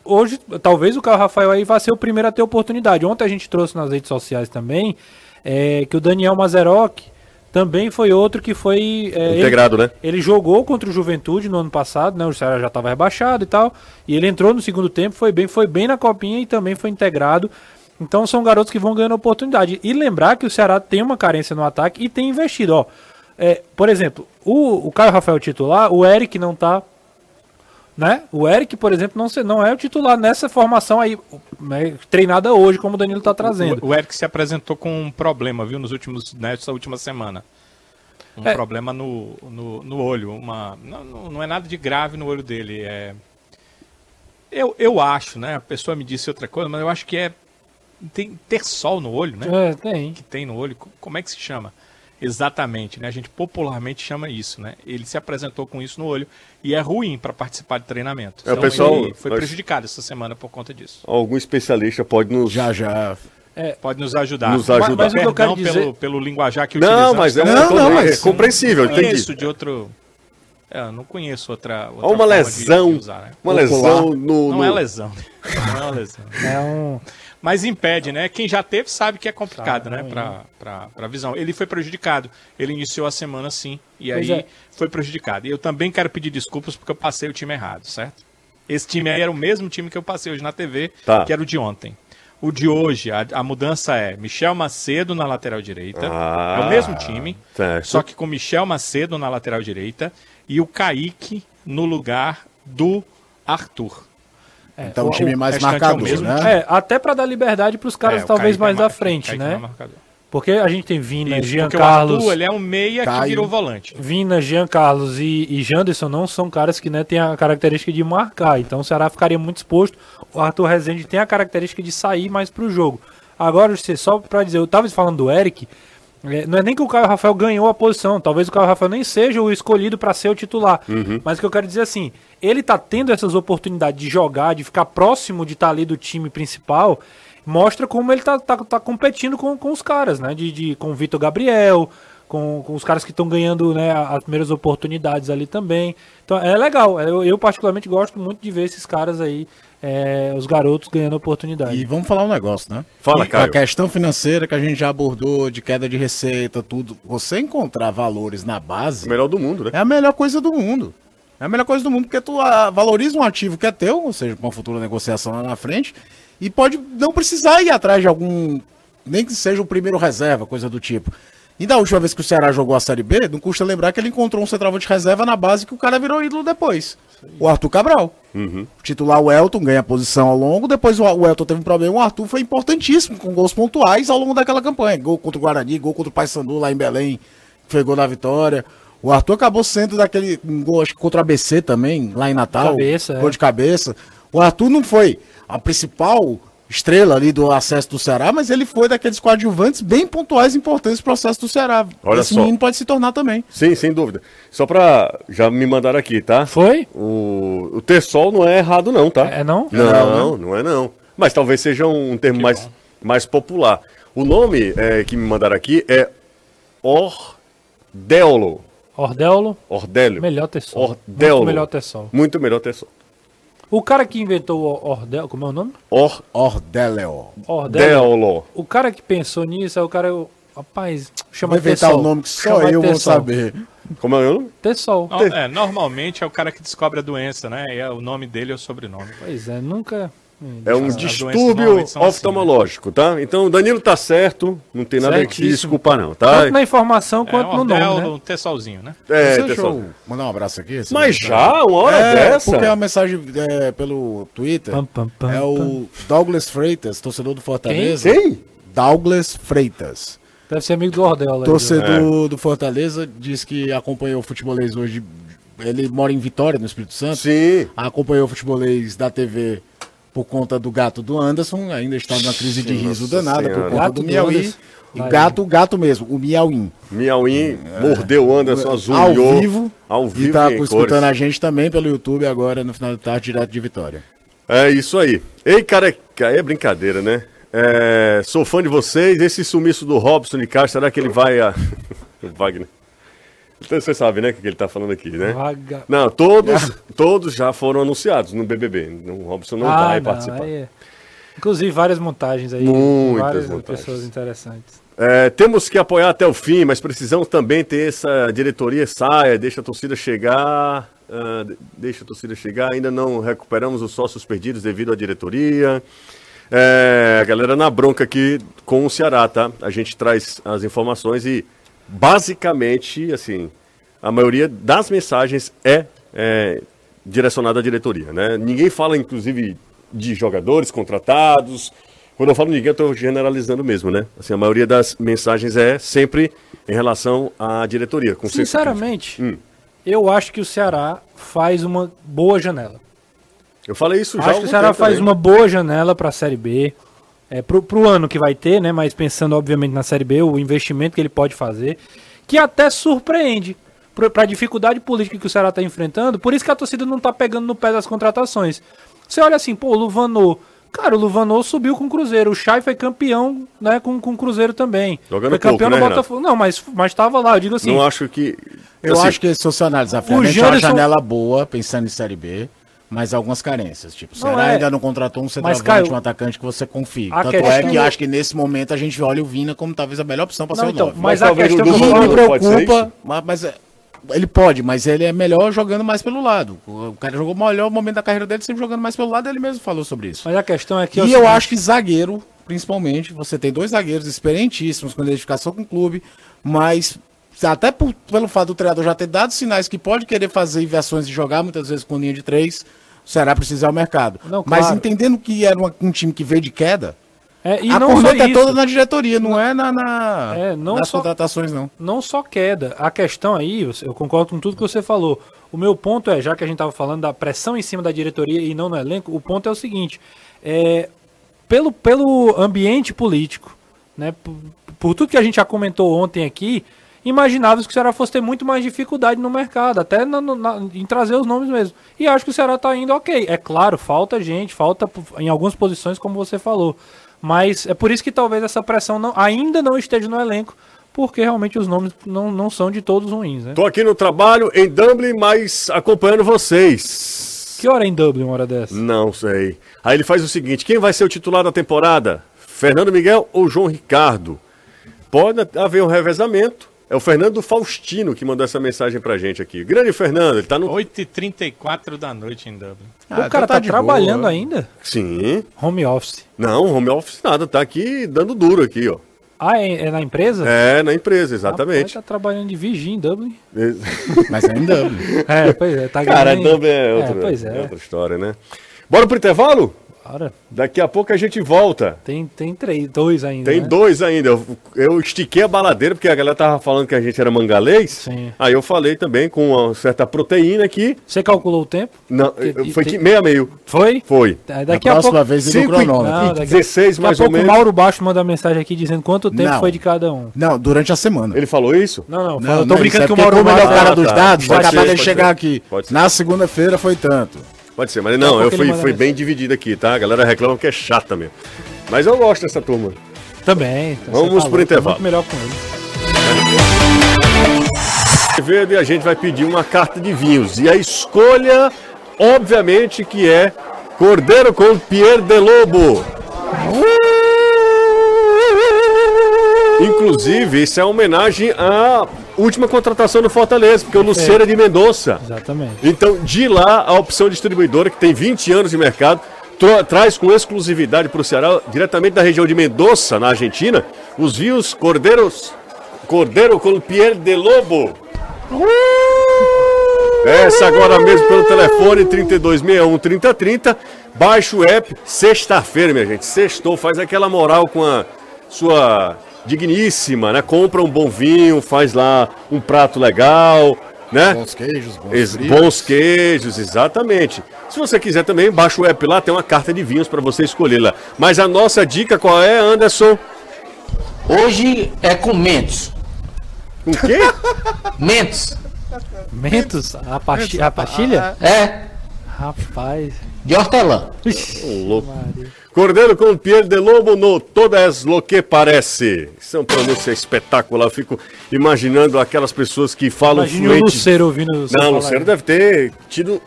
hoje, talvez o Caio Rafael aí vá ser o primeiro a ter oportunidade. Ontem a gente trouxe nas redes sociais também é, que o Daniel Mazeroc também foi outro que foi. É, Integrado, ele, né? Ele jogou contra o Juventude no ano passado, né? O Ceará já estava rebaixado e tal. E ele entrou no segundo tempo, foi bem, foi bem na copinha e também foi integrado. Então são garotos que vão ganhando oportunidade. E lembrar que o Ceará tem uma carência no ataque e tem investido. Ó, é, por exemplo, o, o Caio Rafael titular, o Eric não tá né? O Eric, por exemplo, não, não é o titular nessa formação aí, né, treinada hoje, como o Danilo está trazendo. O, o, Eric se apresentou com um problema, viu, nos últimos, nessa última semana. Um é. problema no, no, no, olho. Uma, não, não é nada de grave no olho dele. É, eu, eu acho, né? A pessoa me disse outra coisa, mas eu acho que é. Tem ter sol no olho, né? É, tem. Que tem no olho. Como é que se chama? Exatamente, né? A gente popularmente chama isso, né? Ele se apresentou com isso no olho e é ruim para participar de treinamento. É, então, o pessoal foi prejudicado essa semana por conta disso. Algum especialista pode nos já já é, pode nos ajudar. Nos ajudar. Mas, mas o que eu quero dizer... pelo, pelo linguajar que Não, mas é, não, não, mas... é compreensível, entendi. Conheço de outro é, eu não conheço outra, outra uma lesão, de, de usar, né? uma lesão no, Não é lesão. Não é lesão. É um mas impede, né? Quem já teve sabe que é complicado, né? Pra, pra, pra visão. Ele foi prejudicado. Ele iniciou a semana sim. E aí é. foi prejudicado. E eu também quero pedir desculpas porque eu passei o time errado, certo? Esse time aí era o mesmo time que eu passei hoje na TV, tá. que era o de ontem. O de hoje, a, a, mudança é Michel Macedo na lateral direita. Ah, é o mesmo time, certo. só que com Michel Macedo na lateral direita e o Kaique no lugar do Arthur. É, então o, o time mais marcador, é né? É, até para dar liberdade para os caras é, talvez mais da frente, né? Porque a gente tem Vina, Isso, Jean Carlos. ele é um meia Caio, que virou volante. Vina, Jean Carlos e, e Janderson não são caras que né, têm a característica de marcar. Então o Ceará ficaria muito exposto. O Arthur Rezende tem a característica de sair mais para o jogo. Agora, só para dizer, eu estava falando do Eric. É, não é nem que o Caio Rafael ganhou a posição, talvez o Caio Rafael nem seja o escolhido para ser o titular. Uhum. Mas o que eu quero dizer assim, ele tá tendo essas oportunidades de jogar, de ficar próximo de estar tá ali do time principal, mostra como ele tá, tá, tá competindo com, com os caras, né? De, de, com o Vitor Gabriel, com, com os caras que estão ganhando né, as primeiras oportunidades ali também. Então é legal, eu, eu particularmente gosto muito de ver esses caras aí é, os garotos ganhando oportunidade. E vamos falar um negócio, né? Fala, cara. A questão financeira que a gente já abordou, de queda de receita, tudo. Você encontrar valores na base. O melhor do mundo, né? É a melhor coisa do mundo. É a melhor coisa do mundo, porque tu ah, valoriza um ativo que é teu, ou seja, com uma futura negociação lá na frente, E pode não precisar ir atrás de algum. Nem que seja o primeiro reserva, coisa do tipo. E da última vez que o Ceará jogou a Série B, não custa lembrar que ele encontrou um centroavante reserva na base que o cara virou ídolo depois. O Arthur Cabral. Uhum. Titular o Elton, ganha posição ao longo. Depois o Elton teve um problema. O Arthur foi importantíssimo, com gols pontuais ao longo daquela campanha. Gol contra o Guarani, gol contra o Paysandu lá em Belém, que foi gol da vitória. O Arthur acabou sendo daquele um gol, acho que contra o ABC também, lá em Natal. Cabeça, gol é. de cabeça. O Arthur não foi a principal estrela ali do acesso do Ceará, mas ele foi daqueles coadjuvantes bem pontuais e importantes no processo do Ceará. Olha Esse só. menino pode se tornar também. Sim, sem dúvida. Só pra. Já me mandaram aqui, tá? Foi? O, o Tersol não é errado, não, tá? É, não? Não, não, não é não. Mas talvez seja um termo mais, mais popular. O nome é, que me mandaram aqui é Ordeolo. Ordeolo? Ordélio. Melhor Tersol. Ordeolo. Muito melhor Tersol. Muito melhor Tersol. O cara que inventou o Ordel, como é o nome? Or, Ordeleo. Ordeleo. O cara que pensou nisso é o cara. Rapaz, chama Vou inventar o nome que só chama eu vou saber. Como é o nome? Tessol. No, é, normalmente é o cara que descobre a doença, né? E é o nome dele é o sobrenome. Pois é, nunca. É um distúrbio oftalmológico, assim, né? tá? Então o Danilo tá certo, não tem nada que desculpar não, tá? Tanto na informação quanto é, no nome, é né? tessolzinho, né? É, eu mandar um abraço aqui? Mas já? Uma hora é, dessa? porque a mensagem é, pelo Twitter pam, pam, pam, é o Douglas Freitas, torcedor do Fortaleza. Quem? Quem? Douglas Freitas. Deve ser amigo do Ordel. Torcedor é. do Fortaleza, diz que acompanhou o futebolês hoje. Ele mora em Vitória, no Espírito Santo. Sim. Acompanhou o futebolês da TV por conta do gato do Anderson, ainda está numa crise de riso danada por conta gato do Miauí. O gato, o gato mesmo, o Miauim. Miauim é, mordeu o Anderson azul ao vivo. Ao vivo. E tá escutando cores. a gente também pelo YouTube agora no final da tarde, direto de Vitória. É isso aí. Ei, cara, é brincadeira, né? É, sou fã de vocês. Esse sumiço do Robson de Castro, será que ele vai a. Wagner. Então, você sabe, né, o que ele está falando aqui, né? Vaga... Não, todos, todos já foram anunciados no BBB. O Robson não ah, vai não, participar. É... Inclusive, várias montagens aí. Muitas várias montagens. pessoas interessantes. É, temos que apoiar até o fim, mas precisamos também ter essa diretoria saia, deixa a torcida chegar, uh, deixa a torcida chegar. Ainda não recuperamos os sócios perdidos devido à diretoria. É, a galera na bronca aqui com o Ceará, tá? A gente traz as informações e basicamente, assim, a maioria das mensagens é, é direcionada à diretoria, né? Ninguém fala, inclusive, de jogadores contratados. Quando eu falo ninguém, eu estou generalizando mesmo, né? Assim, a maioria das mensagens é sempre em relação à diretoria. Sinceramente, hum. eu acho que o Ceará faz uma boa janela. Eu falei isso já. Acho que o Ceará faz também. uma boa janela para a Série B é, pro, pro ano que vai ter, né? Mas pensando, obviamente, na Série B, o investimento que ele pode fazer, que até surpreende para a dificuldade política que o Ceará está enfrentando, por isso que a torcida não está pegando no pé das contratações. Você olha assim, pô, o Luvanô. Cara, o Luvanô subiu com o Cruzeiro. O Chay foi campeão, né, com, com o Cruzeiro também. Jogando foi campeão pouco, no né, Botafogo. Não, mas mas estava lá, eu digo assim. Não acho que Eu assim, acho que se você analisar a frente, é uma janela boa, pensando em Série B mas algumas carências. Tipo, será é... ainda não contratou um centroavante, Caio, um atacante que você confie. Tanto é que acho que nesse momento a gente olha o Vina como talvez a melhor opção para ser o então, Mas, mas a questão que me preocupa, mas, mas é, ele pode, mas ele é melhor jogando mais pelo lado. O cara jogou o melhor momento da carreira dele sempre jogando mais pelo lado, ele mesmo falou sobre isso. Mas a questão é que. E eu, acho que zagueiro, principalmente, você tem dois zagueiros experientíssimos com identificação com o clube, mas até por, pelo fato do treinador já ter dado sinais que pode querer fazer inversões e jogar muitas vezes com linha de três o Ceará precisa ao mercado. Não, claro. Mas entendendo que era uma, um time que veio de queda, é, a não corneta é toda na diretoria, não, não é na, na é, não nas só, contratações, não. Não só queda. A questão aí, eu concordo com tudo que você falou. O meu ponto é, já que a gente estava falando da pressão em cima da diretoria e não no elenco, o ponto é o seguinte: é, pelo, pelo ambiente político, né, por, por tudo que a gente já comentou ontem aqui, imaginava que o Ceará fosse ter muito mais dificuldade no mercado, até na, na, em trazer os nomes mesmo. E acho que o Ceará está indo ok. É claro, falta gente, falta em algumas posições, como você falou. Mas é por isso que talvez essa pressão não, ainda não esteja no elenco, porque realmente os nomes não, não são de todos ruins. Né? Tô aqui no trabalho em Dublin, mas acompanhando vocês. Que hora é em Dublin, uma hora dessa? Não sei. Aí ele faz o seguinte: quem vai ser o titular da temporada? Fernando Miguel ou João Ricardo? Pode haver um revezamento É o Fernando Faustino que mandou essa mensagem pra gente aqui. Grande Fernando, ele tá no. 8h34 da noite em Dublin. Ah, o cara então tá, tá trabalhando boa. ainda? Sim. Home office. Não, home office nada, tá aqui dando duro aqui, ó. Ah, é, é na empresa? É, na empresa, exatamente. Ah, tá trabalhando de vigia em Dublin. Mas é em Dublin. É, pois é. Tá Cara, Dublin é, outra, é, pois é. é outra história, né? Bora pro intervalo? Bora. Daqui a pouco a gente volta. Tem, tem três, dois ainda. Tem né? dois ainda. Eu, eu, estiquei a baladeira porque a galera tava falando que a gente era mangalês. Sim. Aí eu falei também com uma certa proteína aqui. Você calculou o tempo? Não, que, foi que, meio a meio. Foi? Foi. Daqui a, a próxima pouco... vez ele cronômetro. Não, daqui 16 mais ou menos. o Mauro Baixo manda mensagem aqui dizendo quanto tempo não. foi de cada um. Não, durante a semana. Ele falou isso? Não, não. não eu tô brincando é que o Mauro Baixo é o cara dos dados. Vai acabar de chegar aqui. Na segunda-feira foi tanto. Pode ser, mas não, eu fui, fui bem dividido aqui, tá? A galera reclama que é chata mesmo. Mas eu gosto dessa turma. Também. Então Vamos pro intervalo. Muito melhor com ele. Verde, a gente vai pedir uma carta de vinhos. E a escolha, obviamente, que é Cordeiro com Pierre de Lobo. Inclusive, isso é uma homenagem à última contratação do Fortaleza, porque o Luceiro é de Mendonça. Exatamente. Então, de lá, a opção distribuidora, que tem 20 anos de mercado, traz com exclusividade para o Ceará, diretamente da região de Mendoza, na Argentina, os vinhos Cordeiros, Cordeiro com Pierre de Lobo. Essa agora mesmo pelo telefone 3261 3030. Baixa o app, sexta-feira, minha gente. Sextou, faz aquela moral com a sua digníssima, né? Compra um bom vinho, faz lá um prato legal, né? Bons queijos, bons, bons queijos, exatamente. Se você quiser também, baixa o app lá, tem uma carta de vinhos para você escolher lá. Mas a nossa dica qual é, Anderson? Hoje é com mentos. Com quê? mentos. Mentos? A, pachi a pastilha? É. Rapaz. De hortelã. Ixi, louco. Maria. Cordeiro com Pierre de Lobo no Todas Lo que Parece. Isso é um pronúncia espetacular. Eu fico imaginando aquelas pessoas que falam Imagine fluente... o Luceiro ouvindo você Não, o Luceiro deve ter tido,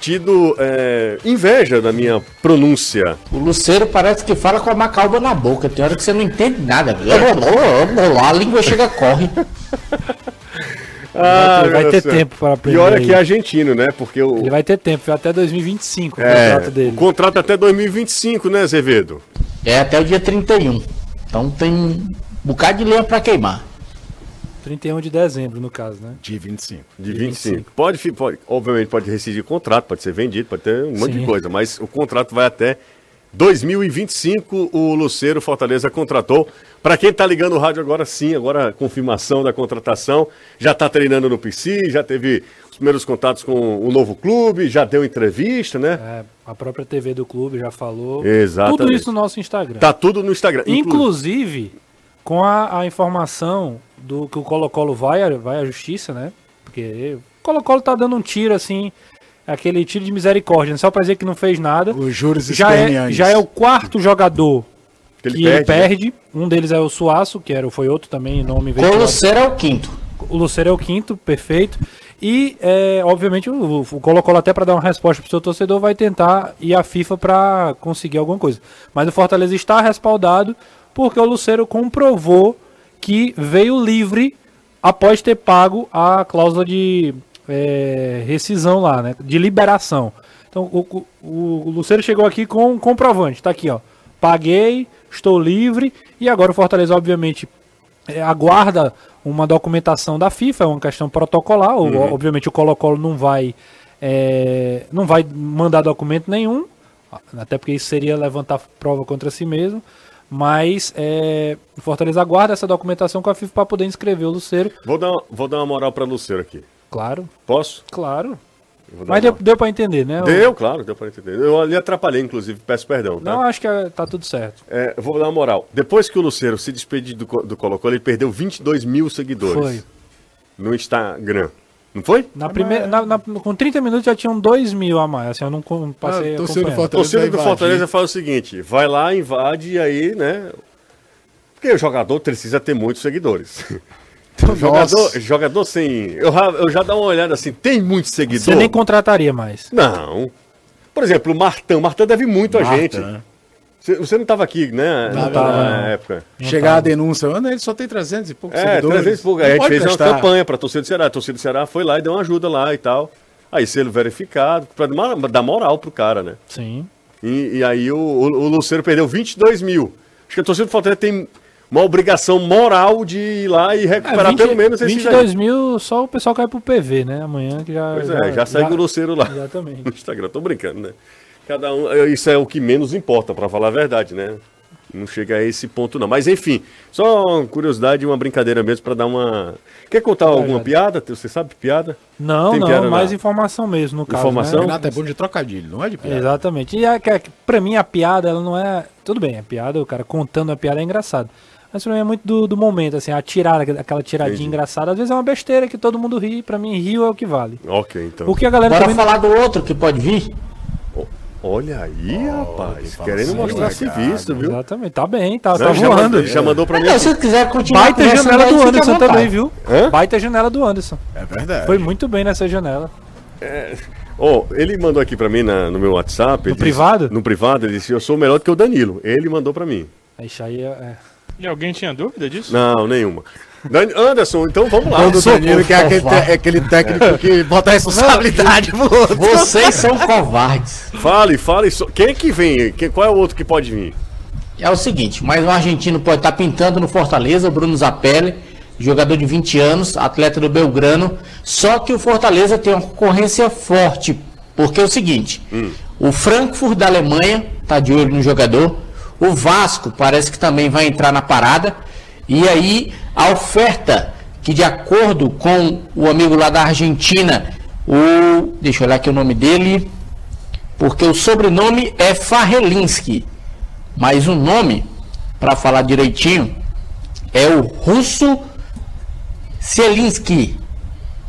tido é, inveja da minha pronúncia. O Luceiro parece que fala com a macalba na boca. Tem hora que você não entende nada. a língua chega corre. Ah, ele vai ter tempo para aprender. Pior é que é argentino, né? Porque o... Ele vai ter tempo, até 2025 o é, contrato dele. O contrato até 2025, né, Azevedo? É até o dia 31. Então tem um bocado de lenha para queimar. 31 de dezembro, no caso, né? De 25. De 25. 25. Pode, pode, obviamente pode rescindir o contrato, pode ser vendido, pode ter um monte Sim. de coisa, mas o contrato vai até 2025 o Luceiro Fortaleza contratou. Para quem está ligando o rádio agora, sim, agora a confirmação da contratação. Já está treinando no PC, já teve os primeiros contatos com o novo clube, já deu entrevista, né? É, a própria TV do clube já falou. Exatamente. Tudo isso no nosso Instagram. Tá tudo no Instagram. Inclusive, com a, a informação do que o Colo-Colo vai, vai à justiça, né? Porque o Colo-Colo tá dando um tiro assim aquele tiro de misericórdia, né? só para dizer que não fez nada. Os juros já é, já é o quarto jogador que, ele, que perde, ele perde. Né? Um deles é o Suaço, que era, foi outro também, nome O Lucero é o quinto. O Lucero é o quinto, perfeito. E, é, obviamente, o, o Colo-Colo, até para dar uma resposta para o seu torcedor, vai tentar ir à FIFA para conseguir alguma coisa. Mas o Fortaleza está respaldado porque o Lucero comprovou que veio livre após ter pago a cláusula de é, rescisão lá, né? De liberação. Então o, o, o Luceiro chegou aqui com um comprovante, tá aqui, ó. Paguei, estou livre e agora o Fortaleza, obviamente, é, aguarda uma documentação da FIFA, é uma questão protocolar. Uhum. Obviamente o Colo-Colo não vai é, não vai mandar documento nenhum, até porque isso seria levantar prova contra si mesmo. Mas é, o Fortaleza aguarda essa documentação com a FIFA para poder inscrever o Luceiro. Vou dar, vou dar uma moral para o Luceiro aqui. Claro. Posso? Claro. Mas deu, deu para entender, né? Deu, claro, deu para entender. Eu ali atrapalhei, inclusive, peço perdão. Tá? Não, acho que é, tá tudo certo. É, vou dar uma moral. Depois que o Luceiro se despediu do, do Colo-Colo, ele perdeu 22 mil seguidores. Foi. No Instagram. Não foi? Na primeira, na, na, com 30 minutos já tinham 2 mil a mais. Assim, eu não passei. Ah, torcedor do Fortaleza, torcedor do Fortaleza fala o seguinte: vai lá, invade e aí, né? Porque o jogador precisa ter muitos seguidores. Jogador, jogador sem. Eu, eu já dá uma olhada assim, tem muito seguidor. Você nem contrataria mais. Não. Por exemplo, o Martão. Martão deve muito Marta, a gente. Né? Você não estava aqui, né? Não tava, na época. Chegar a denúncia, ele só tem 300 e poucos É, seguidores. 300 e poucos. Aí a gente fez gastar. uma campanha para a torcida do Ceará. A torcida do Ceará foi lá e deu uma ajuda lá e tal. Aí selo verificado, para dar moral pro cara, né? Sim. E, e aí o, o, o Luceiro perdeu 22 mil. Acho que a torcida do Fortaleza tem uma obrigação moral de ir lá e recuperar é, 20, pelo menos esses 22 aí. mil, só o pessoal cai pro PV, né? Amanhã que já. Pois é, já, já segue já, o Luceiro lá. Exatamente. No Instagram, tô brincando, né? Cada um, é, isso é o que menos importa, para falar a verdade, né? Não chega a esse ponto, não. Mas enfim, só uma curiosidade uma brincadeira mesmo para dar uma. Quer contar alguma piada? Você sabe piada? Não, Tem não, piada mais na... informação mesmo, no caso. Informação? Né? Renato é bom de trocadilho, não é de piada. Exatamente. E a, pra mim a piada, ela não é. Tudo bem, a piada, o cara contando a piada é engraçado. Mas pra mim é muito do, do momento, assim, a tirada, aquela tiradinha Entendi. engraçada. Às vezes é uma besteira que todo mundo ri, pra mim, rio é o que vale. Ok, então. O que a galera Bora também... falar do outro que pode vir? Olha aí, oh, rapaz. Querendo assim, mostrar serviço, viu? Exatamente. Tá bem, tá, tá voando. Ele já mandou pra mim. Não, se quiser continuar. Baita janela do Anderson também, viu? Hã? Baita janela do Anderson. É verdade. Foi muito bem nessa janela. É. Oh, ele mandou aqui pra mim na, no meu WhatsApp. No privado? Disse, no privado, ele disse: Eu sou melhor do que o Danilo. Ele mandou pra mim. Isso aí é. E alguém tinha dúvida disso? Não, nenhuma. Anderson, então vamos lá. O Danilo, que é aquele, é aquele técnico que bota a responsabilidade pro outro. Vocês são covardes. Fale, fale. Quem é que vem? Quem, qual é o outro que pode vir? É o seguinte, mais um argentino pode estar pintando no Fortaleza, Bruno Zapelli, jogador de 20 anos, atleta do Belgrano. Só que o Fortaleza tem uma concorrência forte, porque é o seguinte, hum. o Frankfurt da Alemanha está de olho no jogador, o Vasco parece que também vai entrar na parada, e aí a oferta que de acordo com o amigo lá da Argentina, o deixa eu olhar aqui o nome dele, porque o sobrenome é Farrelinski, mas o nome para falar direitinho é o Russo Selinski.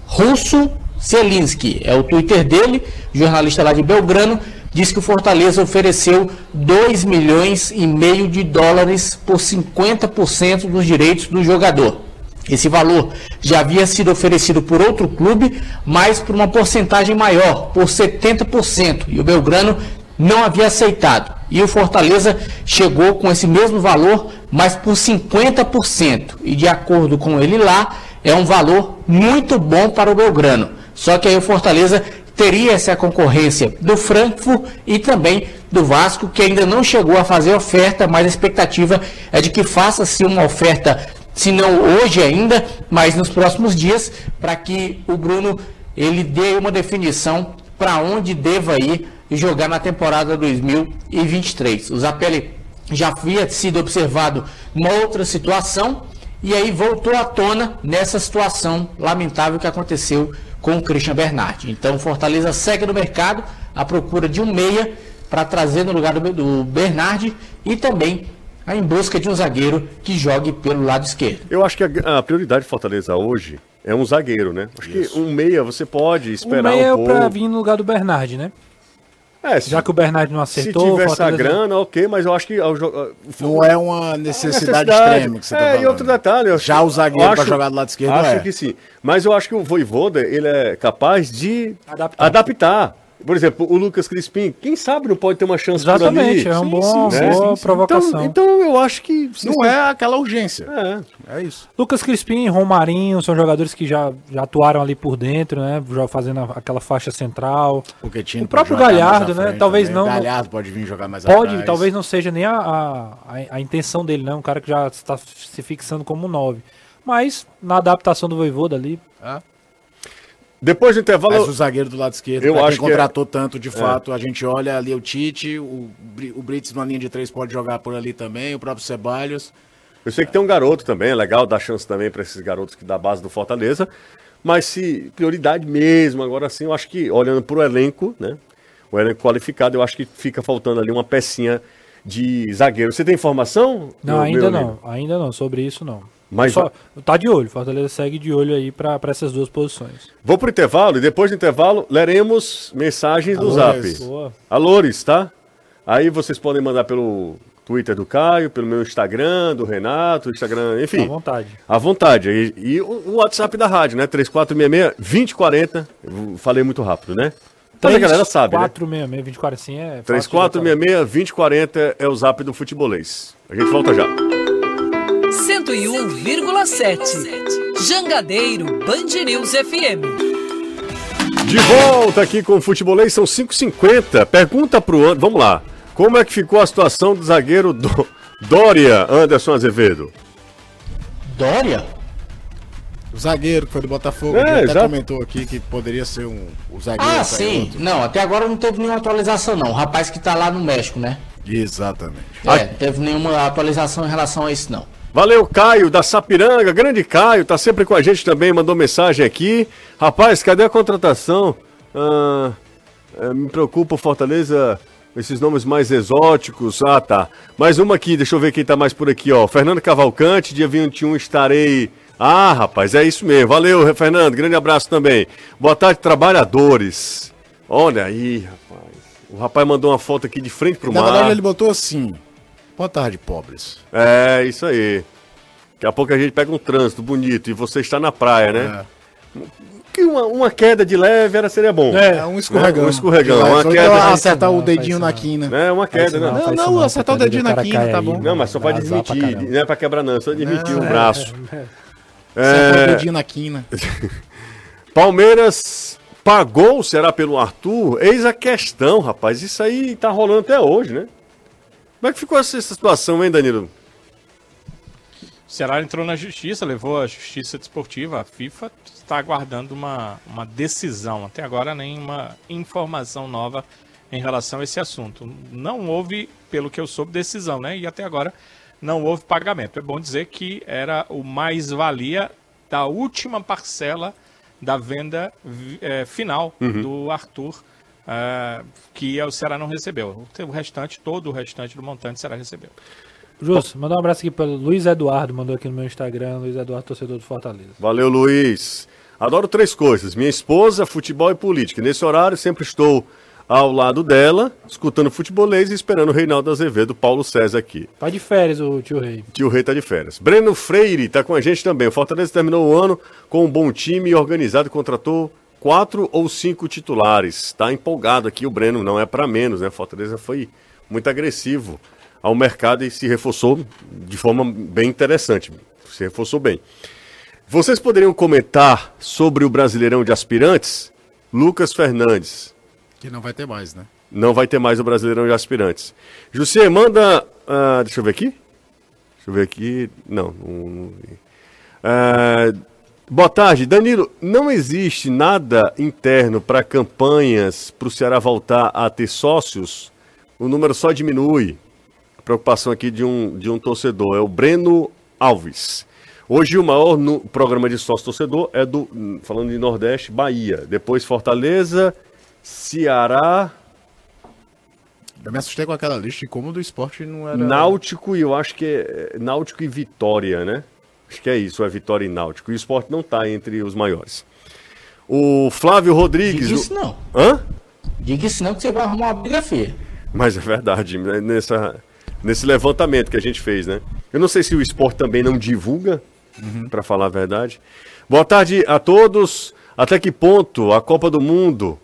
Russo Selinski é o Twitter dele, jornalista lá de Belgrano, diz que o Fortaleza ofereceu 2 milhões e meio de dólares por 50% dos direitos do jogador. Esse valor já havia sido oferecido por outro clube, mas por uma porcentagem maior, por 70%, e o Belgrano não havia aceitado. E o Fortaleza chegou com esse mesmo valor, mas por 50%. E de acordo com ele lá, é um valor muito bom para o Belgrano. Só que aí o Fortaleza teria essa concorrência do Frankfurt e também do Vasco, que ainda não chegou a fazer oferta, mas a expectativa é de que faça-se uma oferta, se não hoje ainda, mas nos próximos dias, para que o Bruno ele dê uma definição para onde deva ir jogar na temporada 2023. O Zapelli já havia sido observado uma outra situação e aí voltou à tona nessa situação lamentável que aconteceu com o Christian Bernardi. Então, Fortaleza segue no mercado à procura de um meia para trazer no lugar do, do Bernardi e também em busca de um zagueiro que jogue pelo lado esquerdo. Eu acho que a, a prioridade de Fortaleza hoje é um zagueiro, né? Acho Isso. que um meia você pode esperar um, meia um pouco. meia é para vir no lugar do Bernardi, né? É, se, Já que o Bernardo não acertou. Se tivesse a grana, ok, mas eu acho que. Não é uma necessidade, necessidade extrema que você tá É, tá e outro detalhe. Já o zagueiro para jogar do lado esquerdo. Acho é. que sim. Mas eu acho que o Voivoda ele é capaz de adaptar. adaptar. Por exemplo, o Lucas Crispim, quem sabe não pode ter uma chance Exatamente, por ali. é uma boa, sim, boa sim, provocação. Então, então, eu acho que não é aquela urgência. É, é isso. Lucas Crispim, Romarinho são jogadores que já, já atuaram ali por dentro, né? Já fazendo aquela faixa central. O, o próprio Galhardo, né? Talvez também. não. Galhardo pode vir jogar mais Pode, atrás. talvez não seja nem a, a, a, intenção dele, né? Um cara que já está se fixando como nove. Mas na adaptação do Voivoda ali. É. Depois do intervalo. Mas o zagueiro do lado esquerdo, eu acho que contratou é... tanto, de é. fato, a gente olha ali o Tite, o, o Brits na linha de três pode jogar por ali também, o próprio Ceballos. Eu sei que tem um garoto também, é legal dar chance também para esses garotos que da base do Fortaleza. Mas se prioridade mesmo, agora sim, eu acho que olhando para o elenco, né? O elenco qualificado, eu acho que fica faltando ali uma pecinha de zagueiro. Você tem informação? Não, ainda não, ainda não, sobre isso não. Mas Só, tá de olho, Fortaleza segue de olho aí para essas duas posições. Vou pro intervalo e depois do intervalo leremos mensagens do Zap. Boa. Alores, tá? Aí vocês podem mandar pelo Twitter do Caio, pelo meu Instagram, do Renato, Instagram, enfim. À vontade. À vontade. E, e o, o WhatsApp da rádio, né? 3466-2040. Falei muito rápido, né? Mas a galera sabe, 466 né? 2040 sim é 3466 2040 é o zap do futebolês. A gente volta já. 101,7 Jangadeiro Band News FM. De volta aqui com o futebolês, são 5h50. Pergunta pro Anderson, vamos lá. Como é que ficou a situação do zagueiro do Dória, Anderson Azevedo? Dória? O zagueiro que foi do Botafogo, é, até comentou aqui que poderia ser um, o zagueiro. Ah, sim. Outro. Não, até agora não teve nenhuma atualização, não. O rapaz que tá lá no México, né? Exatamente. É, ah. teve nenhuma atualização em relação a isso, não. Valeu, Caio, da Sapiranga, grande Caio, tá sempre com a gente também, mandou mensagem aqui. Rapaz, cadê a contratação? Ah, é, me preocupa o Fortaleza, esses nomes mais exóticos. Ah, tá. Mais uma aqui, deixa eu ver quem tá mais por aqui, ó. Fernando Cavalcante, dia 21 estarei ah, rapaz, é isso mesmo. Valeu, Fernando. Grande abraço também. Boa tarde, trabalhadores. Olha aí, rapaz. O rapaz mandou uma foto aqui de frente pro Na mar. Na verdade, ele botou assim. Boa tarde, pobres. É, isso aí. Daqui a pouco a gente pega um trânsito bonito e você está na praia, né? É. Que uma, uma queda de leve era, seria bom. É, um escorregão. É, um escorregão. Uma queda. Acertar o dedinho na quina. É, uma queda, né? Não, não, acertar o dedinho na quina, tá bom. Não, mas só para desmentir. Não é para quebrar, não. Só desmentir o braço. É, é... na quina. Palmeiras pagou, será pelo Arthur? Eis a questão, rapaz. Isso aí tá rolando até hoje, né? Como é que ficou essa situação, hein, Danilo? O Ceará entrou na justiça, levou a justiça desportiva, a FIFA está aguardando uma, uma decisão. Até agora, nenhuma informação nova em relação a esse assunto. Não houve, pelo que eu soube, decisão, né? E até agora não houve pagamento. É bom dizer que era o mais-valia da última parcela da venda é, final uhum. do Arthur, uh, que o Ceará não recebeu. O restante, todo o restante do montante, o Ceará recebeu. Justo, mandar um abraço aqui para Luiz Eduardo, mandou aqui no meu Instagram, Luiz Eduardo, torcedor do Fortaleza. Valeu, Luiz. Adoro três coisas: minha esposa, futebol e política. Nesse horário sempre estou ao lado dela, escutando futebolês e esperando o Reinaldo Azevedo, Paulo César aqui. Tá de férias o tio Rei. Tio Rei tá de férias. Breno Freire tá com a gente também. O Fortaleza terminou o ano com um bom time organizado e contratou quatro ou cinco titulares. Tá empolgado aqui o Breno, não é para menos, né? Fortaleza foi muito agressivo ao mercado e se reforçou de forma bem interessante. Se reforçou bem. Vocês poderiam comentar sobre o Brasileirão de Aspirantes? Lucas Fernandes. Que não vai ter mais, né? Não vai ter mais o Brasileirão de Aspirantes. José, manda. Uh, deixa eu ver aqui. Deixa eu ver aqui. Não, não, não uh, boa tarde, Danilo. Não existe nada interno para campanhas para o Ceará voltar a ter sócios? O número só diminui. Preocupação aqui de um, de um torcedor. É o Breno Alves. Hoje o maior no, programa de sócio torcedor é do, falando de Nordeste, Bahia. Depois Fortaleza Ceará. Eu me assustei com aquela lista e como do esporte não era. Náutico e eu acho que é, é Náutico e Vitória, né? Acho que é isso, é Vitória e Náutico. E o esporte não está entre os maiores. O Flávio Rodrigues. Diga isso não. Hã? Diga isso não que você vai arrumar uma briga feia. Mas é verdade, né? nessa, nesse levantamento que a gente fez, né? Eu não sei se o esporte também não divulga, uhum. para falar a verdade. Boa tarde a todos. Até que ponto a Copa do Mundo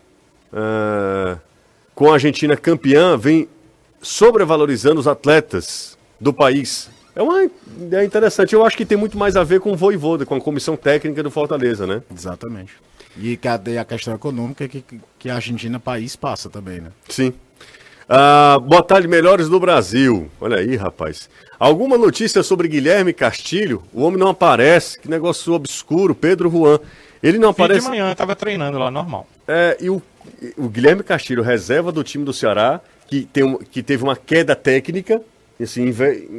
uh, com a Argentina campeã, vem sobrevalorizando os atletas do país. É uma é interessante. Eu acho que tem muito mais a ver com o Voivoda, com a comissão técnica do Fortaleza, né? Exatamente. E cadê a questão econômica que, que a Argentina país passa também, né? Sim. Uh, boa tarde, melhores do Brasil. Olha aí, rapaz. Alguma notícia sobre Guilherme Castilho? O homem não aparece. Que negócio obscuro. Pedro Juan. Ele não Fim aparece. de manhã, estava treinando lá, normal. É, e o o Guilherme Castilho, reserva do time do Ceará, que, tem, que teve uma queda técnica, assim,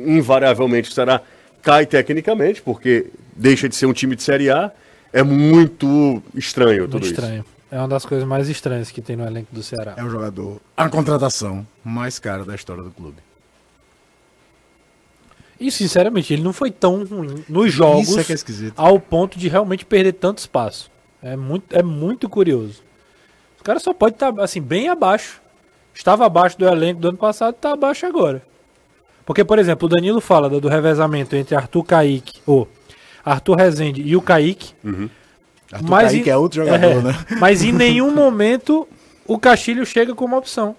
invariavelmente o Ceará cai tecnicamente, porque deixa de ser um time de Série A. É muito estranho muito tudo estranho. isso. É uma das coisas mais estranhas que tem no elenco do Ceará. É o jogador, a contratação mais cara da história do clube. E sinceramente, ele não foi tão ruim nos jogos é é ao ponto de realmente perder tanto espaço. É muito, é muito curioso. O cara só pode estar, tá, assim, bem abaixo. Estava abaixo do elenco do ano passado, está abaixo agora. Porque, por exemplo, o Danilo fala do, do revezamento entre Arthur Kaique, ou Arthur Rezende e o Kaique. Uhum. Arthur mas Kaique em, é outro jogador, é, né? Mas em nenhum momento O Castilho chega como opção.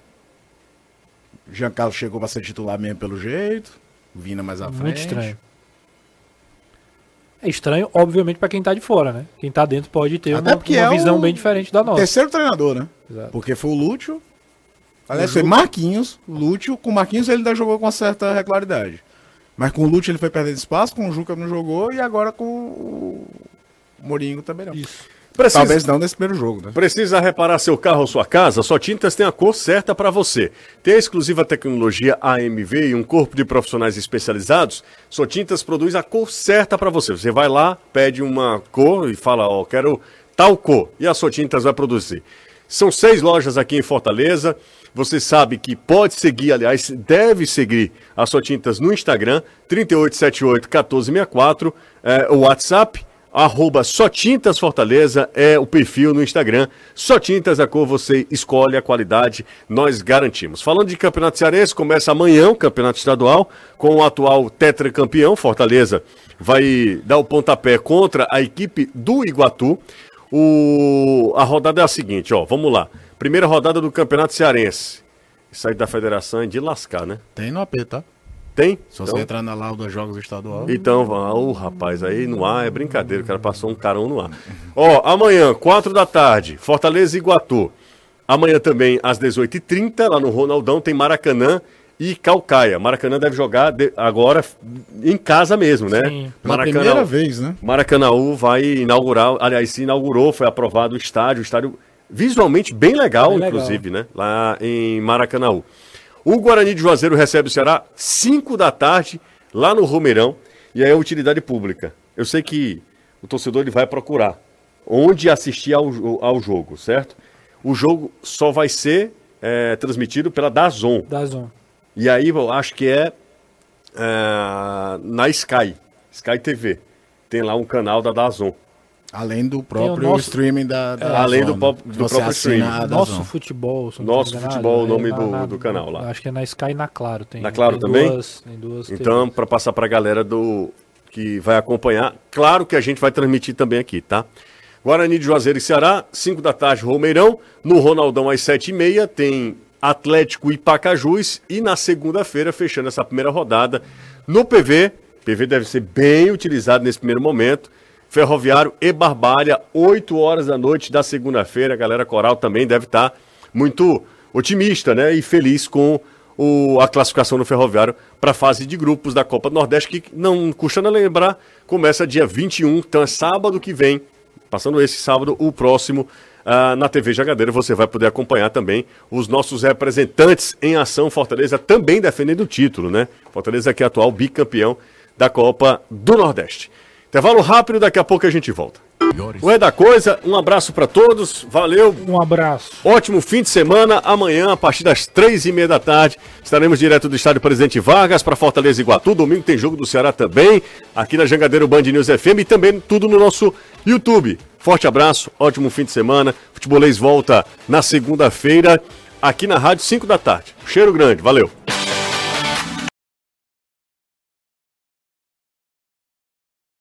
Jean Carlos chegou para ser titular mesmo pelo jeito. Vina mais à frente. Muito estranho. É estranho, obviamente, para quem tá de fora, né? Quem tá dentro pode ter Até uma, uma é visão bem diferente da nossa. Terceiro treinador, né? Exato. Porque foi o Lúcio. Aliás, foi Marquinhos. Lúcio, com Marquinhos ele ainda jogou com uma certa regularidade. Mas com o Lúcio ele foi perdendo espaço, com o Juca não jogou e agora com o Morinho também não. Isso. Precisa, Talvez não nesse primeiro jogo, né? Precisa reparar seu carro ou sua casa? Só Tintas tem a cor certa para você. Tem a exclusiva tecnologia AMV e um corpo de profissionais especializados. Só Tintas produz a cor certa para você. Você vai lá, pede uma cor e fala, ó, quero tal cor. E a Só Tintas vai produzir. São seis lojas aqui em Fortaleza. Você sabe que pode seguir, aliás, deve seguir a Só Tintas no Instagram, 3878 1464, é, o WhatsApp arroba Só Tintas Fortaleza é o perfil no Instagram. Só Tintas a cor você escolhe a qualidade, nós garantimos. Falando de Campeonato Cearense, começa amanhã o Campeonato Estadual com o atual tetracampeão Fortaleza. Vai dar o pontapé contra a equipe do Iguatu. O... A rodada é a seguinte, ó, vamos lá. Primeira rodada do Campeonato Cearense. Isso aí da federação é de lascar, né? Tem no AP, tá? Tem? Se então... você entrar na lauda Jogos Estadual. Então, o oh, rapaz, aí no ar é brincadeira, o cara passou um carão no ar. Ó, amanhã, 4 da tarde, Fortaleza e Iguatu. Amanhã também, às 18h30, lá no Ronaldão, tem Maracanã e Calcaia. Maracanã deve jogar de, agora em casa mesmo, né? Sim. Maracanã, primeira vez, né? Maracanãú vai inaugurar, aliás, se inaugurou, foi aprovado o estádio, o estádio visualmente bem legal, bem inclusive, legal. né? Lá em Maracanãú. O Guarani de Juazeiro recebe o Ceará 5 da tarde, lá no Romeirão, e aí é utilidade pública. Eu sei que o torcedor ele vai procurar onde assistir ao, ao jogo, certo? O jogo só vai ser é, transmitido pela Dazon. Dazon. E aí eu acho que é, é na Sky, Sky TV. Tem lá um canal da Dazon. Além do próprio nosso... streaming da, da é, Além do, do próprio streaming. Nosso futebol. Nosso futebol, o nome do, na, do canal lá. Acho que é na Sky e na Claro. Tem, na Claro tem também? Duas, tem duas então, para passar para a galera do que vai acompanhar, claro que a gente vai transmitir também aqui, tá? Guarani de Juazeiro e Ceará, 5 da tarde, Romeirão. No Ronaldão, às 7h30, tem Atlético e Pacajus. E na segunda-feira, fechando essa primeira rodada, no PV. PV deve ser bem utilizado nesse primeiro momento. Ferroviário e Barbalha, 8 horas da noite da segunda-feira. A galera coral também deve estar muito otimista né, e feliz com o, a classificação do Ferroviário para a fase de grupos da Copa Nordeste, que não custando lembrar, começa dia 21, então é sábado que vem, passando esse sábado, o próximo. Uh, na TV Jagadeira você vai poder acompanhar também os nossos representantes em ação. Fortaleza também defendendo o título, né? Fortaleza que é atual bicampeão da Copa do Nordeste. Intervalo rápido, daqui a pouco a gente volta. O É da Coisa, um abraço para todos, valeu. Um abraço. Ótimo fim de semana. Amanhã, a partir das três e meia da tarde, estaremos direto do estádio Presidente Vargas para Fortaleza e Iguatu. Domingo tem jogo do Ceará também, aqui na Jangadeiro Band News FM e também tudo no nosso YouTube. Forte abraço, ótimo fim de semana. Futebolês volta na segunda-feira, aqui na Rádio 5 da tarde. Cheiro grande, valeu.